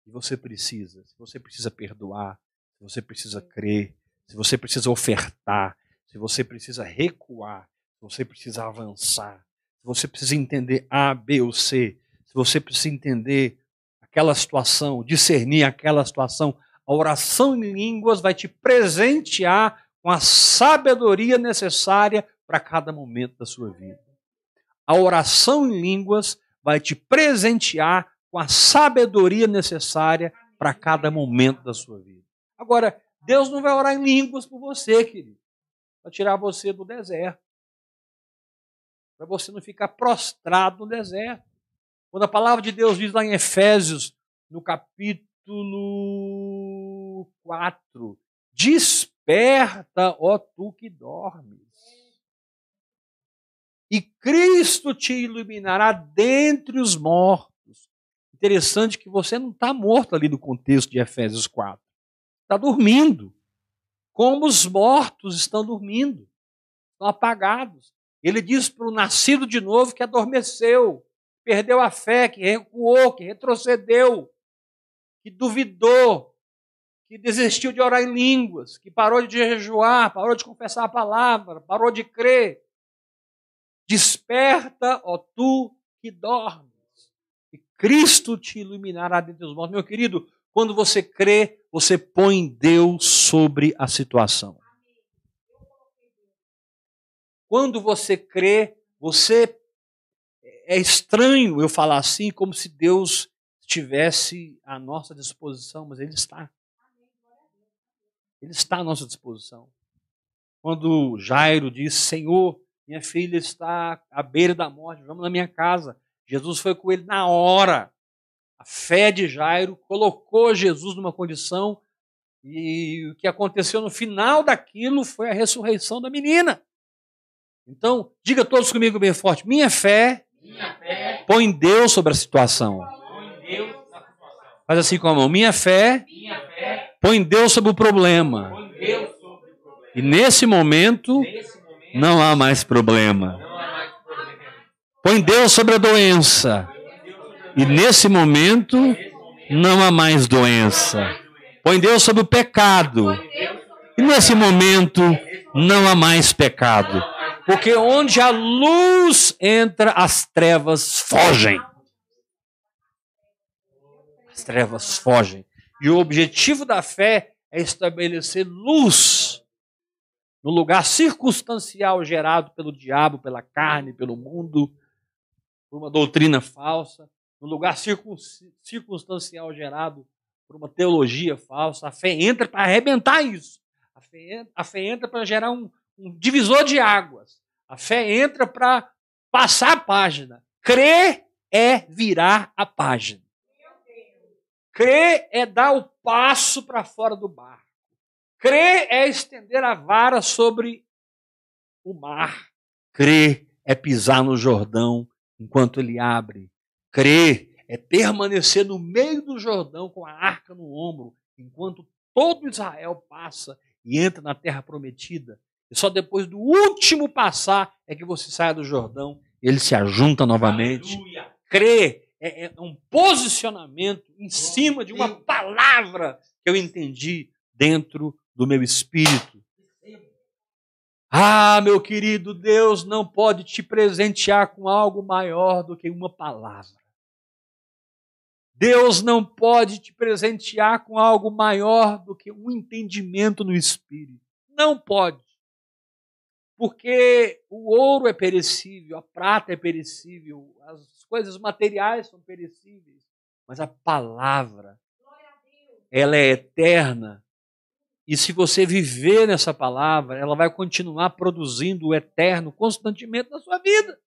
que você precisa. Se você precisa perdoar, se você precisa crer, se você precisa ofertar, se você precisa recuar, se você precisa avançar, se você precisa entender A, B ou C, se você precisa entender aquela situação, discernir aquela situação, a oração em línguas vai te presentear com a sabedoria necessária para cada momento da sua vida. A oração em línguas vai te presentear com a sabedoria necessária para cada momento da sua vida. Agora, Deus não vai orar em línguas por você, querido, para tirar você do deserto, para você não ficar prostrado no deserto. Quando a palavra de Deus diz lá em Efésios, no capítulo 4, desperta, ó tu que dormes. E Cristo te iluminará dentre os mortos. Interessante que você não está morto ali no contexto de Efésios 4. Está dormindo. Como os mortos estão dormindo. Estão apagados. Ele diz para o nascido de novo que adormeceu perdeu a fé, que recuou, que retrocedeu, que duvidou, que desistiu de orar em línguas, que parou de jejuar, parou de confessar a palavra, parou de crer. Desperta, ó tu que dormes, e Cristo te iluminará dentre os mortos. Meu querido, quando você crê, você põe Deus sobre a situação. Quando você crê, você é estranho eu falar assim, como se Deus estivesse à nossa disposição, mas Ele está. Ele está à nossa disposição. Quando Jairo disse: Senhor, minha filha está à beira da morte, vamos na minha casa. Jesus foi com ele na hora. A fé de Jairo colocou Jesus numa condição e o que aconteceu no final daquilo foi a ressurreição da menina. Então, diga todos comigo bem forte: minha fé Põe Deus sobre a situação. Faz assim com a mão. Minha fé, põe Deus sobre o problema. E nesse momento, não há mais problema. Põe Deus sobre a doença. E nesse momento, não há mais doença. Põe Deus sobre o pecado. E nesse momento não há mais pecado. Porque onde a luz entra, as trevas fogem. As trevas fogem. E o objetivo da fé é estabelecer luz no lugar circunstancial gerado pelo diabo, pela carne, pelo mundo, por uma doutrina falsa, no lugar circunstancial gerado por uma teologia falsa. A fé entra para arrebentar isso. A fé, a fé entra para gerar um, um divisor de águas. A fé entra para passar a página. Crer é virar a página. Crer é dar o passo para fora do barco. Crer é estender a vara sobre o mar. Crer é pisar no Jordão enquanto ele abre. Crer é permanecer no meio do Jordão com a arca no ombro, enquanto todo Israel passa e entra na terra prometida. E só depois do último passar é que você sai do Jordão, ele se ajunta novamente. Aleluia. Crer é, é um posicionamento em cima de uma palavra que eu entendi dentro do meu espírito. Ah, meu querido, Deus não pode te presentear com algo maior do que uma palavra. Deus não pode te presentear com algo maior do que um entendimento no espírito. Não pode. Porque o ouro é perecível, a prata é perecível, as coisas materiais são perecíveis, mas a palavra, ela é eterna. E se você viver nessa palavra, ela vai continuar produzindo o eterno constantemente na sua vida.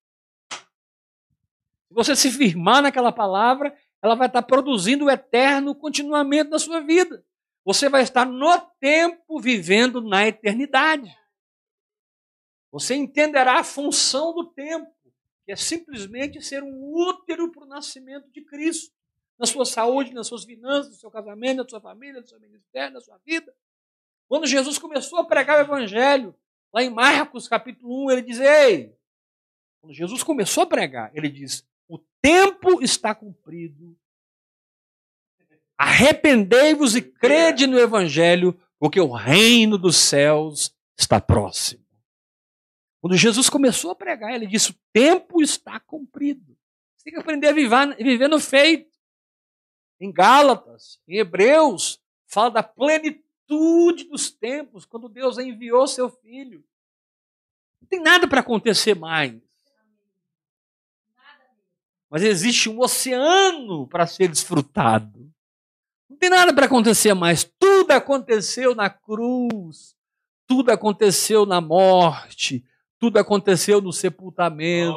Se você se firmar naquela palavra, ela vai estar produzindo o eterno continuamente na sua vida. Você vai estar no tempo vivendo na eternidade. Você entenderá a função do tempo, que é simplesmente ser um útero para o nascimento de Cristo, na sua saúde, nas suas finanças, no seu casamento, na sua família, no seu ministério, na sua vida. Quando Jesus começou a pregar o Evangelho, lá em Marcos capítulo 1, ele diz: Ei, quando Jesus começou a pregar, ele diz: o tempo está cumprido. Arrependei-vos e crede no Evangelho, porque o reino dos céus está próximo. Quando Jesus começou a pregar, ele disse: o tempo está cumprido. Você tem que aprender a viver, viver no feito. Em Gálatas, em Hebreus, fala da plenitude dos tempos, quando Deus enviou seu filho. Não tem nada para acontecer mais. Mas existe um oceano para ser desfrutado. Não tem nada para acontecer mais. Tudo aconteceu na cruz. Tudo aconteceu na morte. Tudo aconteceu no sepultamento.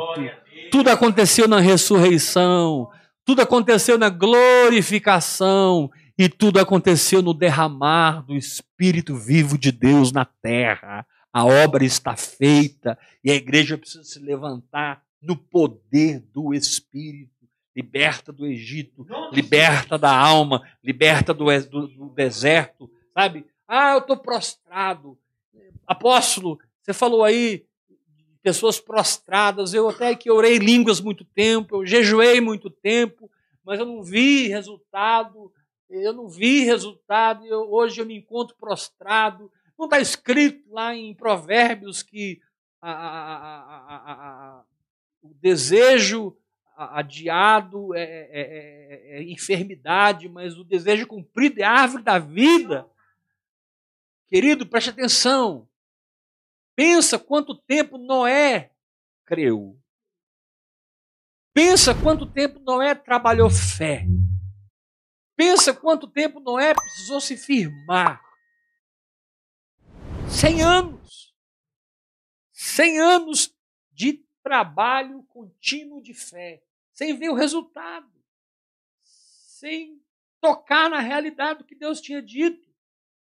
Tudo aconteceu na ressurreição. Tudo aconteceu na glorificação. E tudo aconteceu no derramar do Espírito vivo de Deus na terra. A obra está feita e a igreja precisa se levantar no poder do Espírito. Liberta do Egito, liberta da alma, liberta do, do, do deserto, sabe? Ah, eu estou prostrado. Apóstolo, você falou aí pessoas prostradas. Eu até que orei línguas muito tempo, eu jejuei muito tempo, mas eu não vi resultado. Eu não vi resultado. Eu, hoje eu me encontro prostrado. Não está escrito lá em Provérbios que a, a, a, o desejo adiado é, é, é, é, enfermidade, mas o desejo cumprido é árvore da vida. Querido, preste atenção. Pensa quanto tempo Noé creu. Pensa quanto tempo Noé trabalhou fé. Pensa quanto tempo Noé precisou se firmar. Cem anos. Cem anos de trabalho contínuo de fé sem ver o resultado, sem tocar na realidade do que Deus tinha dito.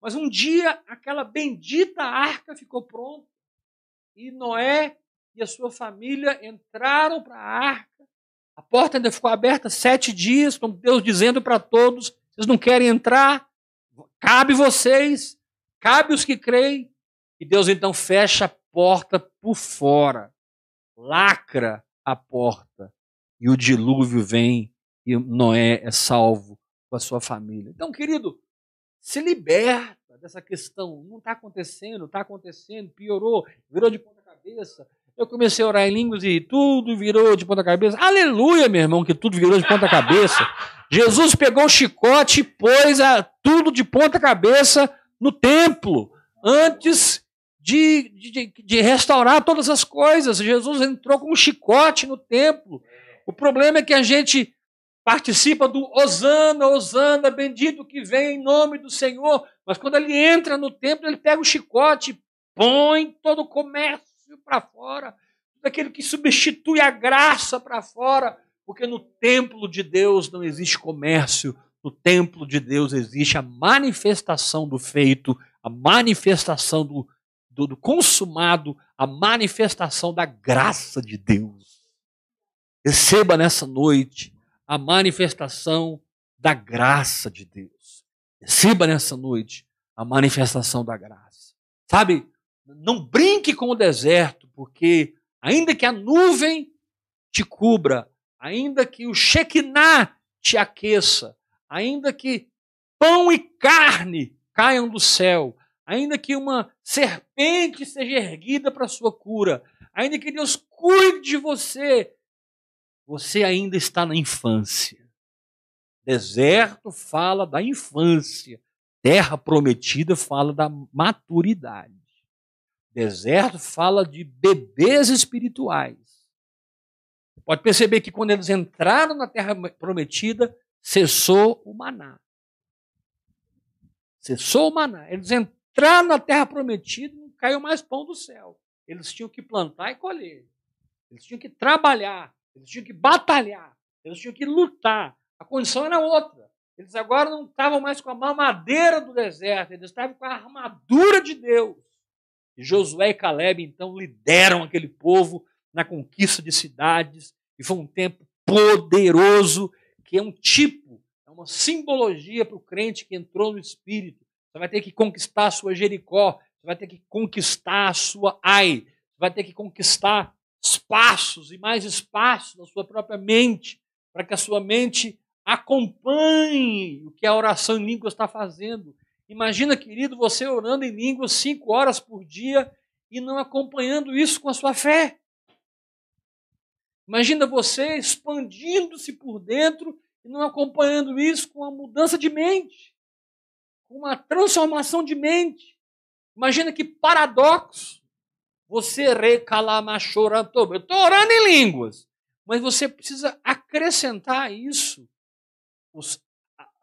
Mas um dia aquela bendita arca ficou pronta e Noé e a sua família entraram para a arca. A porta ainda ficou aberta sete dias, com Deus dizendo para todos: vocês não querem entrar? Cabe vocês, cabe os que creem. E Deus então fecha a porta por fora, lacra a porta e o dilúvio vem e Noé é salvo com a sua família. Então, querido, se liberta dessa questão. Não está acontecendo, está acontecendo, piorou, virou de ponta cabeça. Eu comecei a orar em línguas e tudo virou de ponta cabeça. Aleluia, meu irmão, que tudo virou de ponta cabeça. Jesus pegou o chicote e pôs a, tudo de ponta cabeça no templo, antes de, de, de restaurar todas as coisas. Jesus entrou com um chicote no templo. O problema é que a gente participa do Osana, Osana, bendito que vem em nome do Senhor. Mas quando ele entra no templo, ele pega o chicote, põe todo o comércio para fora, daquele que substitui a graça para fora, porque no templo de Deus não existe comércio, no templo de Deus existe a manifestação do feito, a manifestação do, do, do consumado, a manifestação da graça de Deus. Receba nessa noite a manifestação da graça de Deus. Receba nessa noite a manifestação da graça. Sabe, não brinque com o deserto, porque ainda que a nuvem te cubra, ainda que o Shekinah te aqueça, ainda que pão e carne caiam do céu, ainda que uma serpente seja erguida para sua cura, ainda que Deus cuide de você, você ainda está na infância. Deserto fala da infância, terra prometida fala da maturidade. Deserto fala de bebês espirituais. Pode perceber que quando eles entraram na terra prometida, cessou o maná. Cessou o maná. Eles entraram na terra prometida, não caiu mais pão do céu. Eles tinham que plantar e colher. Eles tinham que trabalhar. Eles tinham que batalhar. Eles tinham que lutar. A condição era outra. Eles agora não estavam mais com a mamadeira do deserto, eles estavam com a armadura de Deus. Josué e Caleb então lideram aquele povo na conquista de cidades, e foi um tempo poderoso, que é um tipo, é uma simbologia para o crente que entrou no Espírito. Você vai ter que conquistar a sua Jericó, você vai ter que conquistar a sua Ai, você vai ter que conquistar espaços e mais espaços na sua própria mente, para que a sua mente acompanhe o que a oração em língua está fazendo. Imagina, querido, você orando em línguas cinco horas por dia e não acompanhando isso com a sua fé. Imagina você expandindo-se por dentro e não acompanhando isso com a mudança de mente, com uma transformação de mente. Imagina que paradoxo. Você recalamachorantoba. Eu estou orando em línguas. Mas você precisa acrescentar isso.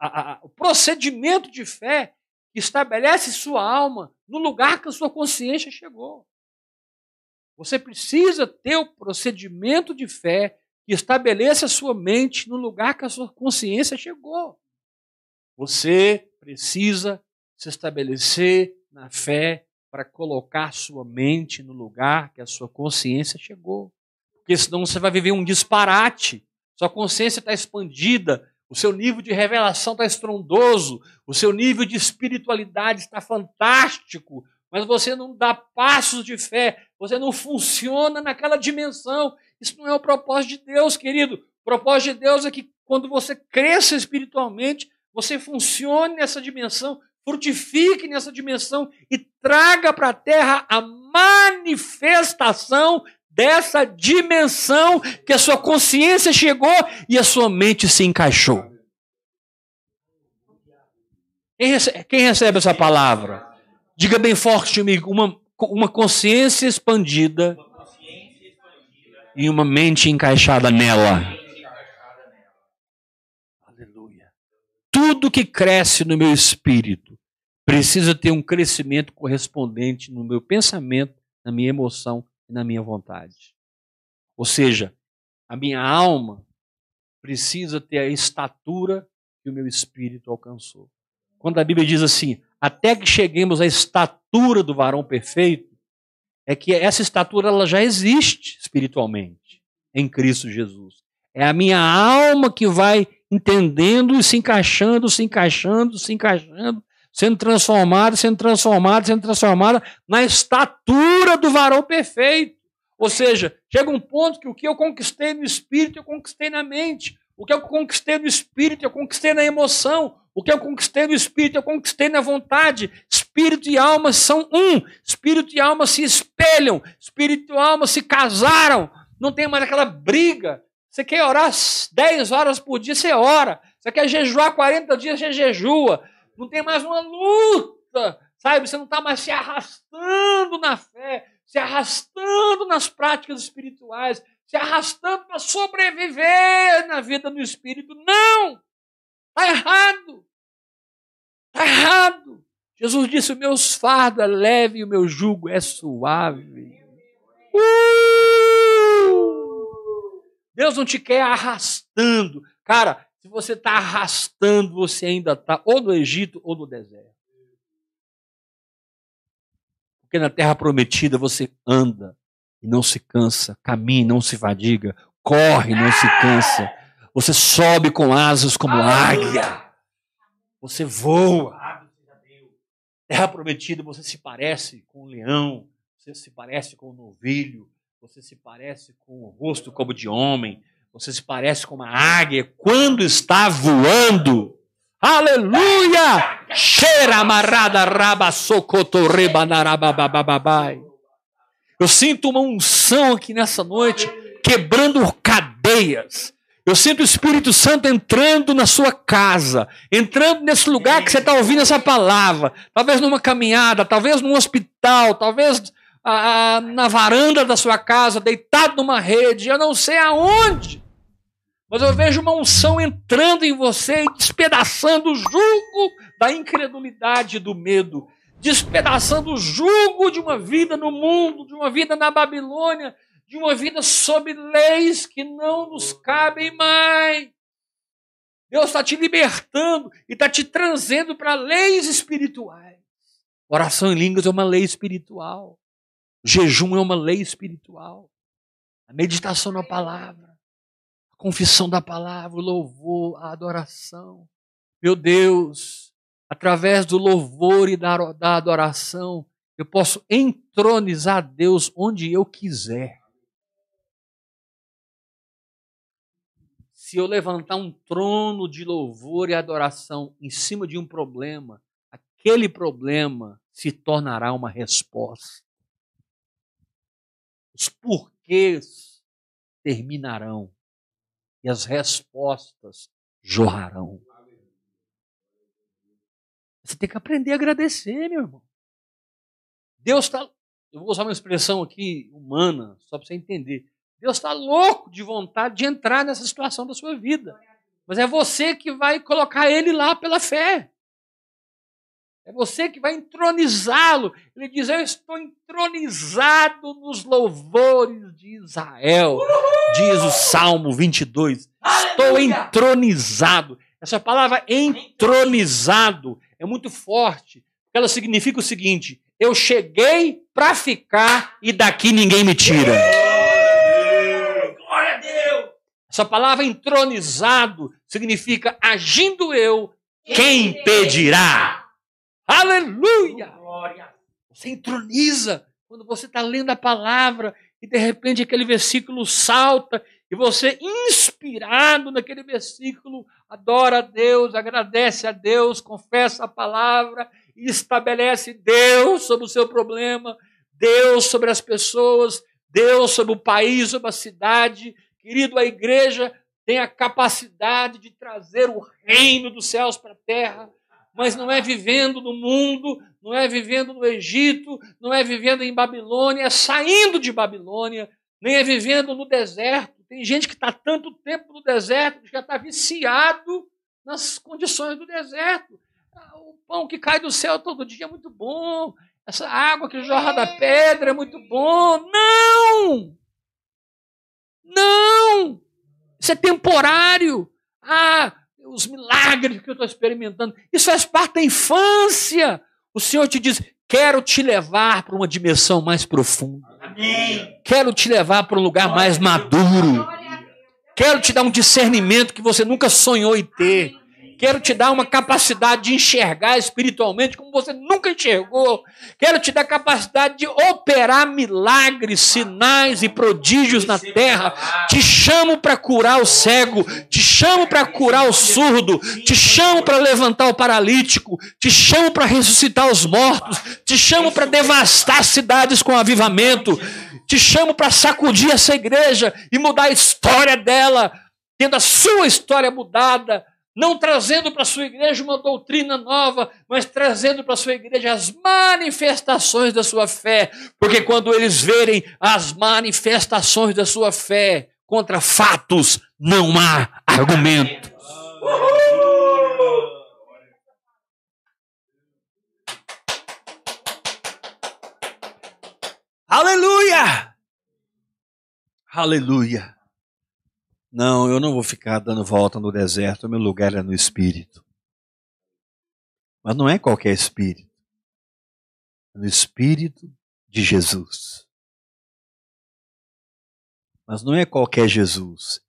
A, a, o procedimento de fé estabelece sua alma no lugar que a sua consciência chegou. Você precisa ter o procedimento de fé que estabeleça a sua mente no lugar que a sua consciência chegou. Você precisa se estabelecer na fé para colocar sua mente no lugar que a sua consciência chegou. Porque senão você vai viver um disparate. Sua consciência está expandida, o seu nível de revelação está estrondoso, o seu nível de espiritualidade está fantástico, mas você não dá passos de fé, você não funciona naquela dimensão. Isso não é o propósito de Deus, querido. O propósito de Deus é que quando você cresça espiritualmente, você funcione nessa dimensão, frutifique nessa dimensão e traga para a terra a manifestação dessa dimensão que a sua consciência chegou e a sua mente se encaixou. Quem recebe, quem recebe essa palavra? Diga bem forte comigo: uma, uma consciência expandida e uma mente encaixada nela. Tudo que cresce no meu espírito precisa ter um crescimento correspondente no meu pensamento, na minha emoção e na minha vontade. Ou seja, a minha alma precisa ter a estatura que o meu espírito alcançou. Quando a Bíblia diz assim, até que cheguemos à estatura do varão perfeito, é que essa estatura ela já existe espiritualmente em Cristo Jesus. É a minha alma que vai entendendo e se encaixando, se encaixando, se encaixando sendo transformada, sendo transformada, sendo transformada na estatura do varão perfeito. Ou seja, chega um ponto que o que eu conquistei no espírito, eu conquistei na mente. O que eu conquistei no espírito, eu conquistei na emoção. O que eu conquistei no espírito, eu conquistei na vontade. espírito e alma são um. Espírito e alma se espelham. Espírito e alma se casaram. Não tem mais aquela briga. Você quer orar 10 horas por dia, você ora. Você quer jejuar 40 dias, você jejua. Não tem mais uma luta, sabe? Você não está mais se arrastando na fé, se arrastando nas práticas espirituais, se arrastando para sobreviver na vida no espírito. Não! Está errado! Está errado! Jesus disse: O meu fardo é leve e o meu jugo é suave. Uh! Deus não te quer arrastando. Cara, se você está arrastando, você ainda está ou no Egito ou no deserto. Porque na terra prometida você anda e não se cansa, caminha e não se fadiga, corre e não se cansa. Você sobe com asas como águia. Você voa. Terra prometida, você se parece com o leão, você se parece com o novilho, você se parece com o rosto como de homem, você se parece com uma águia quando está voando. Aleluia! Cheira amarrada raba Eu sinto uma unção aqui nessa noite, quebrando cadeias. Eu sinto o Espírito Santo entrando na sua casa, entrando nesse lugar que você está ouvindo essa palavra. Talvez numa caminhada, talvez num hospital, talvez ah, na varanda da sua casa, deitado numa rede, eu não sei aonde. Mas eu vejo uma unção entrando em você e despedaçando o jugo da incredulidade do medo, despedaçando o jugo de uma vida no mundo, de uma vida na Babilônia, de uma vida sob leis que não nos cabem mais. Deus está te libertando e está te trazendo para leis espirituais. Oração em línguas é uma lei espiritual. Jejum é uma lei espiritual. A meditação na palavra confissão da palavra, o louvor, a adoração. Meu Deus, através do louvor e da, da adoração, eu posso entronizar Deus onde eu quiser. Se eu levantar um trono de louvor e adoração em cima de um problema, aquele problema se tornará uma resposta. Os porquês terminarão as respostas jorrarão. Você tem que aprender a agradecer, meu irmão. Deus está. Eu vou usar uma expressão aqui humana, só para você entender. Deus está louco de vontade de entrar nessa situação da sua vida. Mas é você que vai colocar ele lá pela fé. É você que vai entronizá-lo. Ele diz: Eu estou entronizado nos louvores de Israel. Diz o Salmo 22. Estou entronizado. Essa palavra entronizado é muito forte. Ela significa o seguinte: Eu cheguei para ficar e daqui ninguém me tira. Glória a Deus! Essa palavra entronizado significa agindo eu, quem impedirá? Aleluia! Você entroniza quando você está lendo a palavra e de repente aquele versículo salta e você, inspirado naquele versículo, adora a Deus, agradece a Deus, confessa a palavra e estabelece Deus sobre o seu problema, Deus sobre as pessoas, Deus sobre o país, sobre a cidade. Querido, a igreja tem a capacidade de trazer o reino dos céus para a terra mas não é vivendo no mundo, não é vivendo no Egito, não é vivendo em Babilônia, é saindo de Babilônia, nem é vivendo no deserto. Tem gente que está tanto tempo no deserto que já está viciado nas condições do deserto. O pão que cai do céu todo dia é muito bom. Essa água que jorra da pedra é muito bom. Não! Não! Isso é temporário. Ah, os milagres que eu estou experimentando. Isso faz parte da infância. O Senhor te diz: quero te levar para uma dimensão mais profunda. Amém. Quero te levar para um lugar mais maduro. Quero te dar um discernimento que você nunca sonhou em ter. Quero te dar uma capacidade de enxergar espiritualmente como você nunca enxergou. Quero te dar capacidade de operar milagres, sinais e prodígios na terra. Te chamo para curar o cego, te chamo para curar o surdo, te chamo para levantar o paralítico, te chamo para ressuscitar os mortos, te chamo para devastar cidades com avivamento. Te chamo para sacudir essa igreja e mudar a história dela, tendo a sua história mudada, não trazendo para a sua igreja uma doutrina nova, mas trazendo para a sua igreja as manifestações da sua fé. Porque quando eles verem as manifestações da sua fé contra fatos, não há argumento. Aleluia! Aleluia! Não, eu não vou ficar dando volta no deserto, meu lugar é no Espírito. Mas não é qualquer Espírito. É no Espírito de Jesus. Mas não é qualquer Jesus.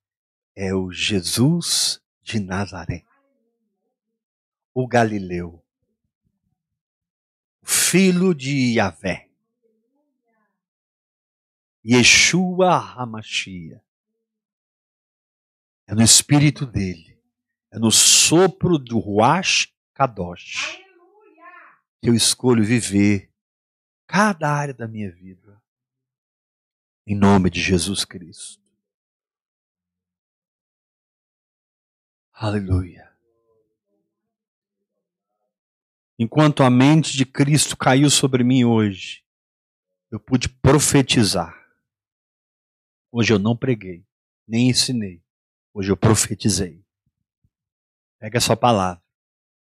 É o Jesus de Nazaré. O Galileu. O filho de Yahvé. Yeshua Hamashia. É no espírito dele. É no sopro do Ruach Kadosh. Que eu escolho viver cada área da minha vida. Em nome de Jesus Cristo. Aleluia. Enquanto a mente de Cristo caiu sobre mim hoje, eu pude profetizar Hoje eu não preguei, nem ensinei. Hoje eu profetizei. Pega essa palavra,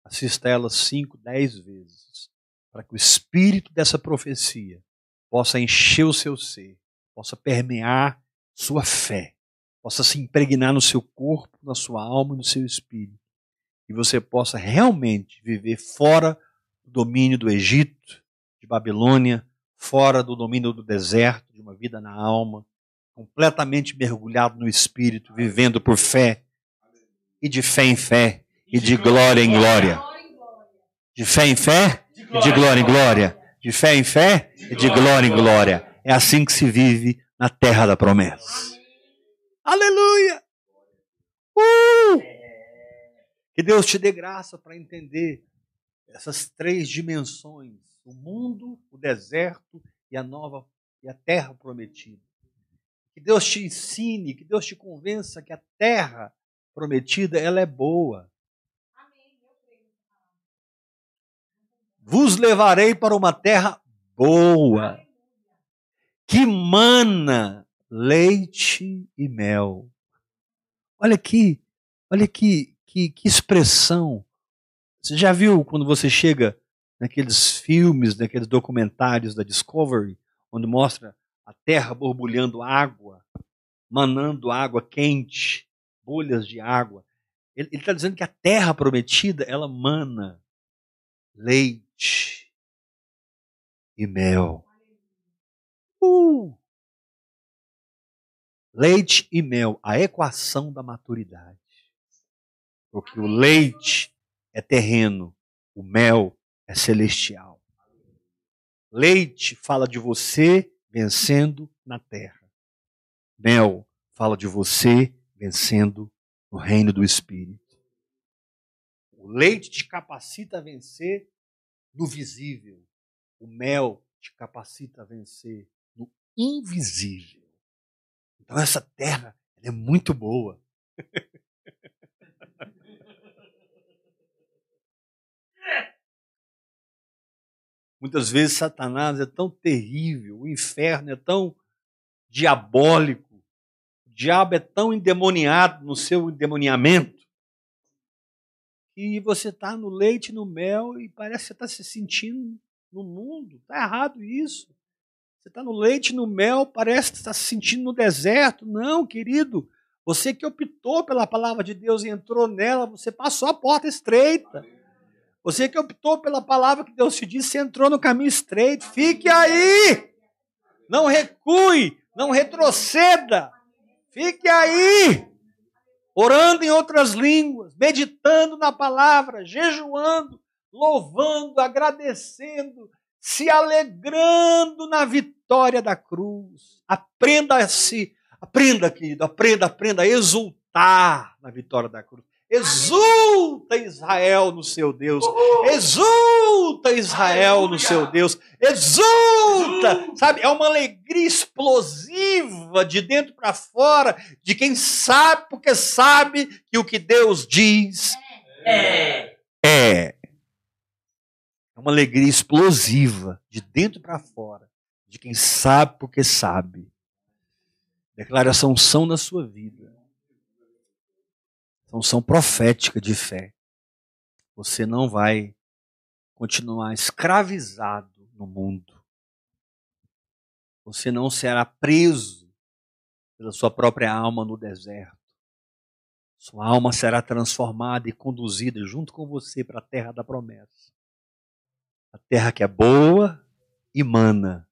assista ela cinco, dez vezes, para que o espírito dessa profecia possa encher o seu ser, possa permear sua fé, possa se impregnar no seu corpo, na sua alma, no seu espírito, e você possa realmente viver fora do domínio do Egito, de Babilônia, fora do domínio do deserto, de uma vida na alma, completamente mergulhado no Espírito, vivendo por fé, e de fé em fé, e de glória em glória. De fé em fé, e de glória em glória. De fé em fé, e de glória em glória. É assim que se vive na terra da promessa. Aleluia! Uh! Que Deus te dê graça para entender essas três dimensões: o mundo, o deserto e a nova e a terra prometida. Que Deus te ensine, que Deus te convença que a terra prometida ela é boa. Vos levarei para uma terra boa, que mana leite e mel. Olha aqui, olha aqui, que, que expressão. Você já viu quando você chega naqueles filmes, naqueles documentários da Discovery, onde mostra a terra borbulhando água, manando água quente, bolhas de água. Ele está dizendo que a terra prometida, ela mana leite e mel. Uh! Leite e mel, a equação da maturidade. Porque o leite é terreno, o mel é celestial. Leite fala de você vencendo na terra. Mel fala de você vencendo no reino do Espírito. O leite te capacita a vencer no visível. O mel te capacita a vencer no invisível. Então essa terra é muito boa. Muitas vezes Satanás é tão terrível, o inferno é tão diabólico, o diabo é tão endemoniado no seu endemoniamento, que você está no leite, no mel e parece que você está se sentindo no mundo. Está errado isso. Você está no leite, no mel, parece que está se sentindo no deserto. Não, querido. Você que optou pela palavra de Deus e entrou nela, você passou a porta estreita. Você que optou pela palavra que Deus te disse, entrou no caminho estreito. Fique aí! Não recue, não retroceda. Fique aí! orando em outras línguas, meditando na palavra, jejuando, louvando, agradecendo, se alegrando na vitória da cruz. Aprenda a se, aprenda, querido, aprenda, aprenda a exultar na vitória da cruz. Exulta Israel no seu Deus. Exulta Israel no seu Deus. Exulta! Sabe, é uma alegria explosiva de dentro para fora de quem sabe, porque sabe que o que Deus diz é. É. É uma alegria explosiva de dentro para fora de quem sabe, porque sabe. Declaração são na sua vida unção profética de fé. Você não vai continuar escravizado no mundo. Você não será preso pela sua própria alma no deserto. Sua alma será transformada e conduzida junto com você para a terra da promessa. A terra que é boa e mana.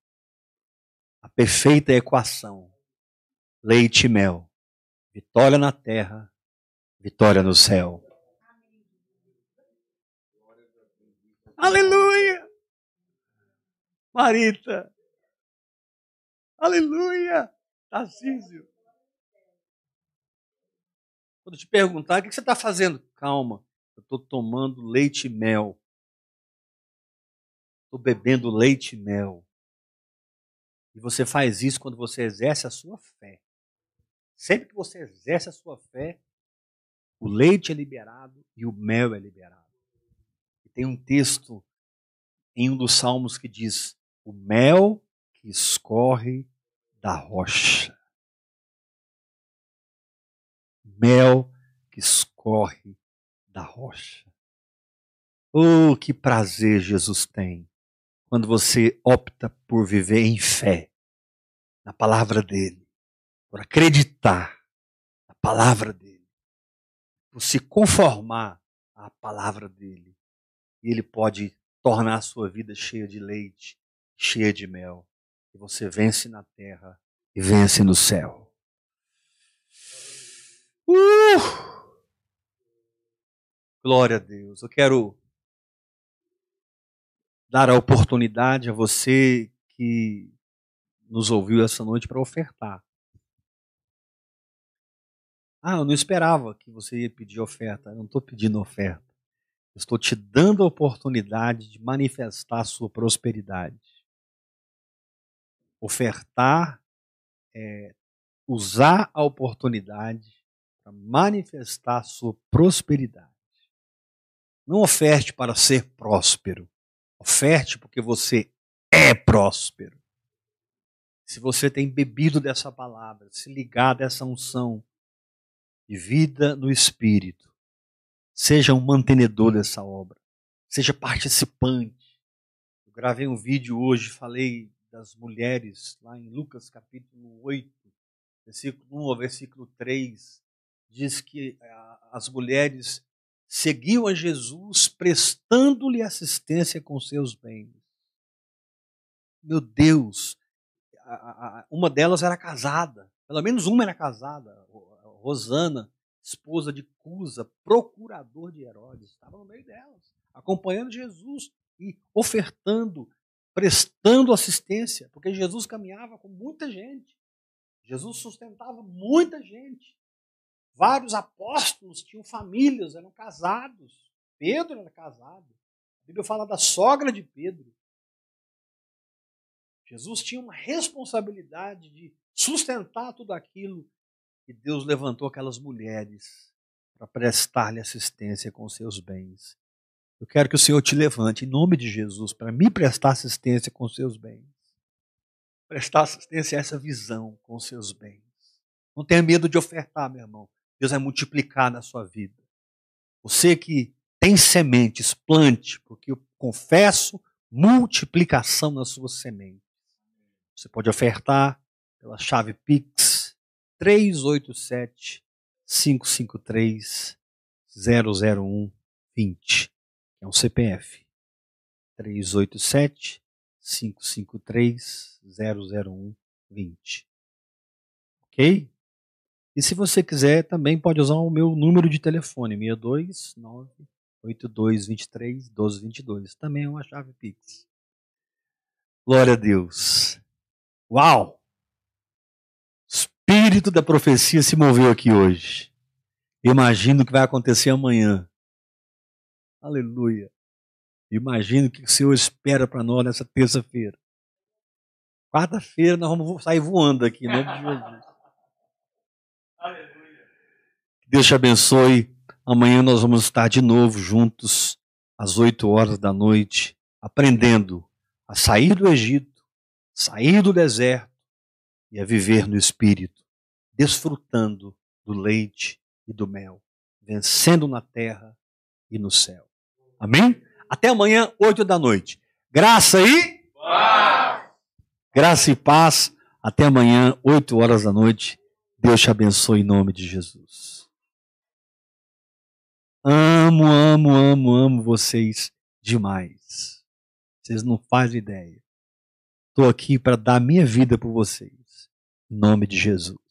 A perfeita equação. Leite e mel. Vitória na terra vitória no céu. Aleluia! Marita. Aleluia! Tarcísio. Quando te perguntar, o que você está fazendo? Calma, eu estou tomando leite e mel. Estou bebendo leite e mel. E você faz isso quando você exerce a sua fé. Sempre que você exerce a sua fé, o leite é liberado e o mel é liberado. E tem um texto em um dos salmos que diz: o mel que escorre da rocha. Mel que escorre da rocha. Oh, que prazer Jesus tem quando você opta por viver em fé na palavra dele, por acreditar na palavra dele se conformar à palavra dele. E ele pode tornar a sua vida cheia de leite, cheia de mel. E você vence na terra e vence no céu. Uh! Glória a Deus. Eu quero dar a oportunidade a você que nos ouviu essa noite para ofertar. Ah, eu não esperava que você ia pedir oferta. Eu não estou pedindo oferta. Eu estou te dando a oportunidade de manifestar a sua prosperidade. Ofertar é usar a oportunidade para manifestar a sua prosperidade. Não oferte para ser próspero. Oferte porque você é próspero. Se você tem bebido dessa palavra, se ligar dessa unção, de vida no Espírito. Seja um mantenedor dessa obra. Seja participante. Eu gravei um vídeo hoje, falei das mulheres, lá em Lucas capítulo 8, versículo 1 ao versículo 3. Diz que as mulheres seguiam a Jesus prestando-lhe assistência com seus bens. Meu Deus, uma delas era casada, pelo menos uma era casada, Rosana, esposa de Cusa, procurador de Herodes, estava no meio delas, acompanhando Jesus e ofertando, prestando assistência, porque Jesus caminhava com muita gente. Jesus sustentava muita gente. Vários apóstolos tinham famílias, eram casados. Pedro era casado. A Bíblia fala da sogra de Pedro. Jesus tinha uma responsabilidade de sustentar tudo aquilo e Deus levantou aquelas mulheres para prestar-lhe assistência com seus bens. Eu quero que o Senhor te levante em nome de Jesus para me prestar assistência com seus bens. Prestar assistência a essa visão com seus bens. Não tenha medo de ofertar, meu irmão. Deus vai multiplicar na sua vida. Você que tem sementes, plante, porque eu confesso multiplicação nas suas sementes. Você pode ofertar pela chave Pix 387 553 001 20. É um CPF. 387 553 001 20. Ok? E se você quiser, também pode usar o meu número de telefone, 629 8223 1222. Também é uma chave Pix. Glória a Deus. Uau! Espírito da profecia se moveu aqui hoje. Imagino o que vai acontecer amanhã. Aleluia. Imagino o que o Senhor espera para nós nessa terça-feira. Quarta-feira nós vamos sair voando aqui, em nome de Jesus. Aleluia. Deus te abençoe. Amanhã nós vamos estar de novo juntos, às 8 horas da noite, aprendendo a sair do Egito, sair do deserto e a viver no Espírito, desfrutando do leite e do mel, vencendo na terra e no céu. Amém? Até amanhã, 8 da noite. Graça e paz. Graça e paz. Até amanhã, 8 horas da noite. Deus te abençoe em nome de Jesus. Amo, amo, amo, amo vocês demais. Vocês não fazem ideia. Estou aqui para dar minha vida por vocês. Em nome de Jesus.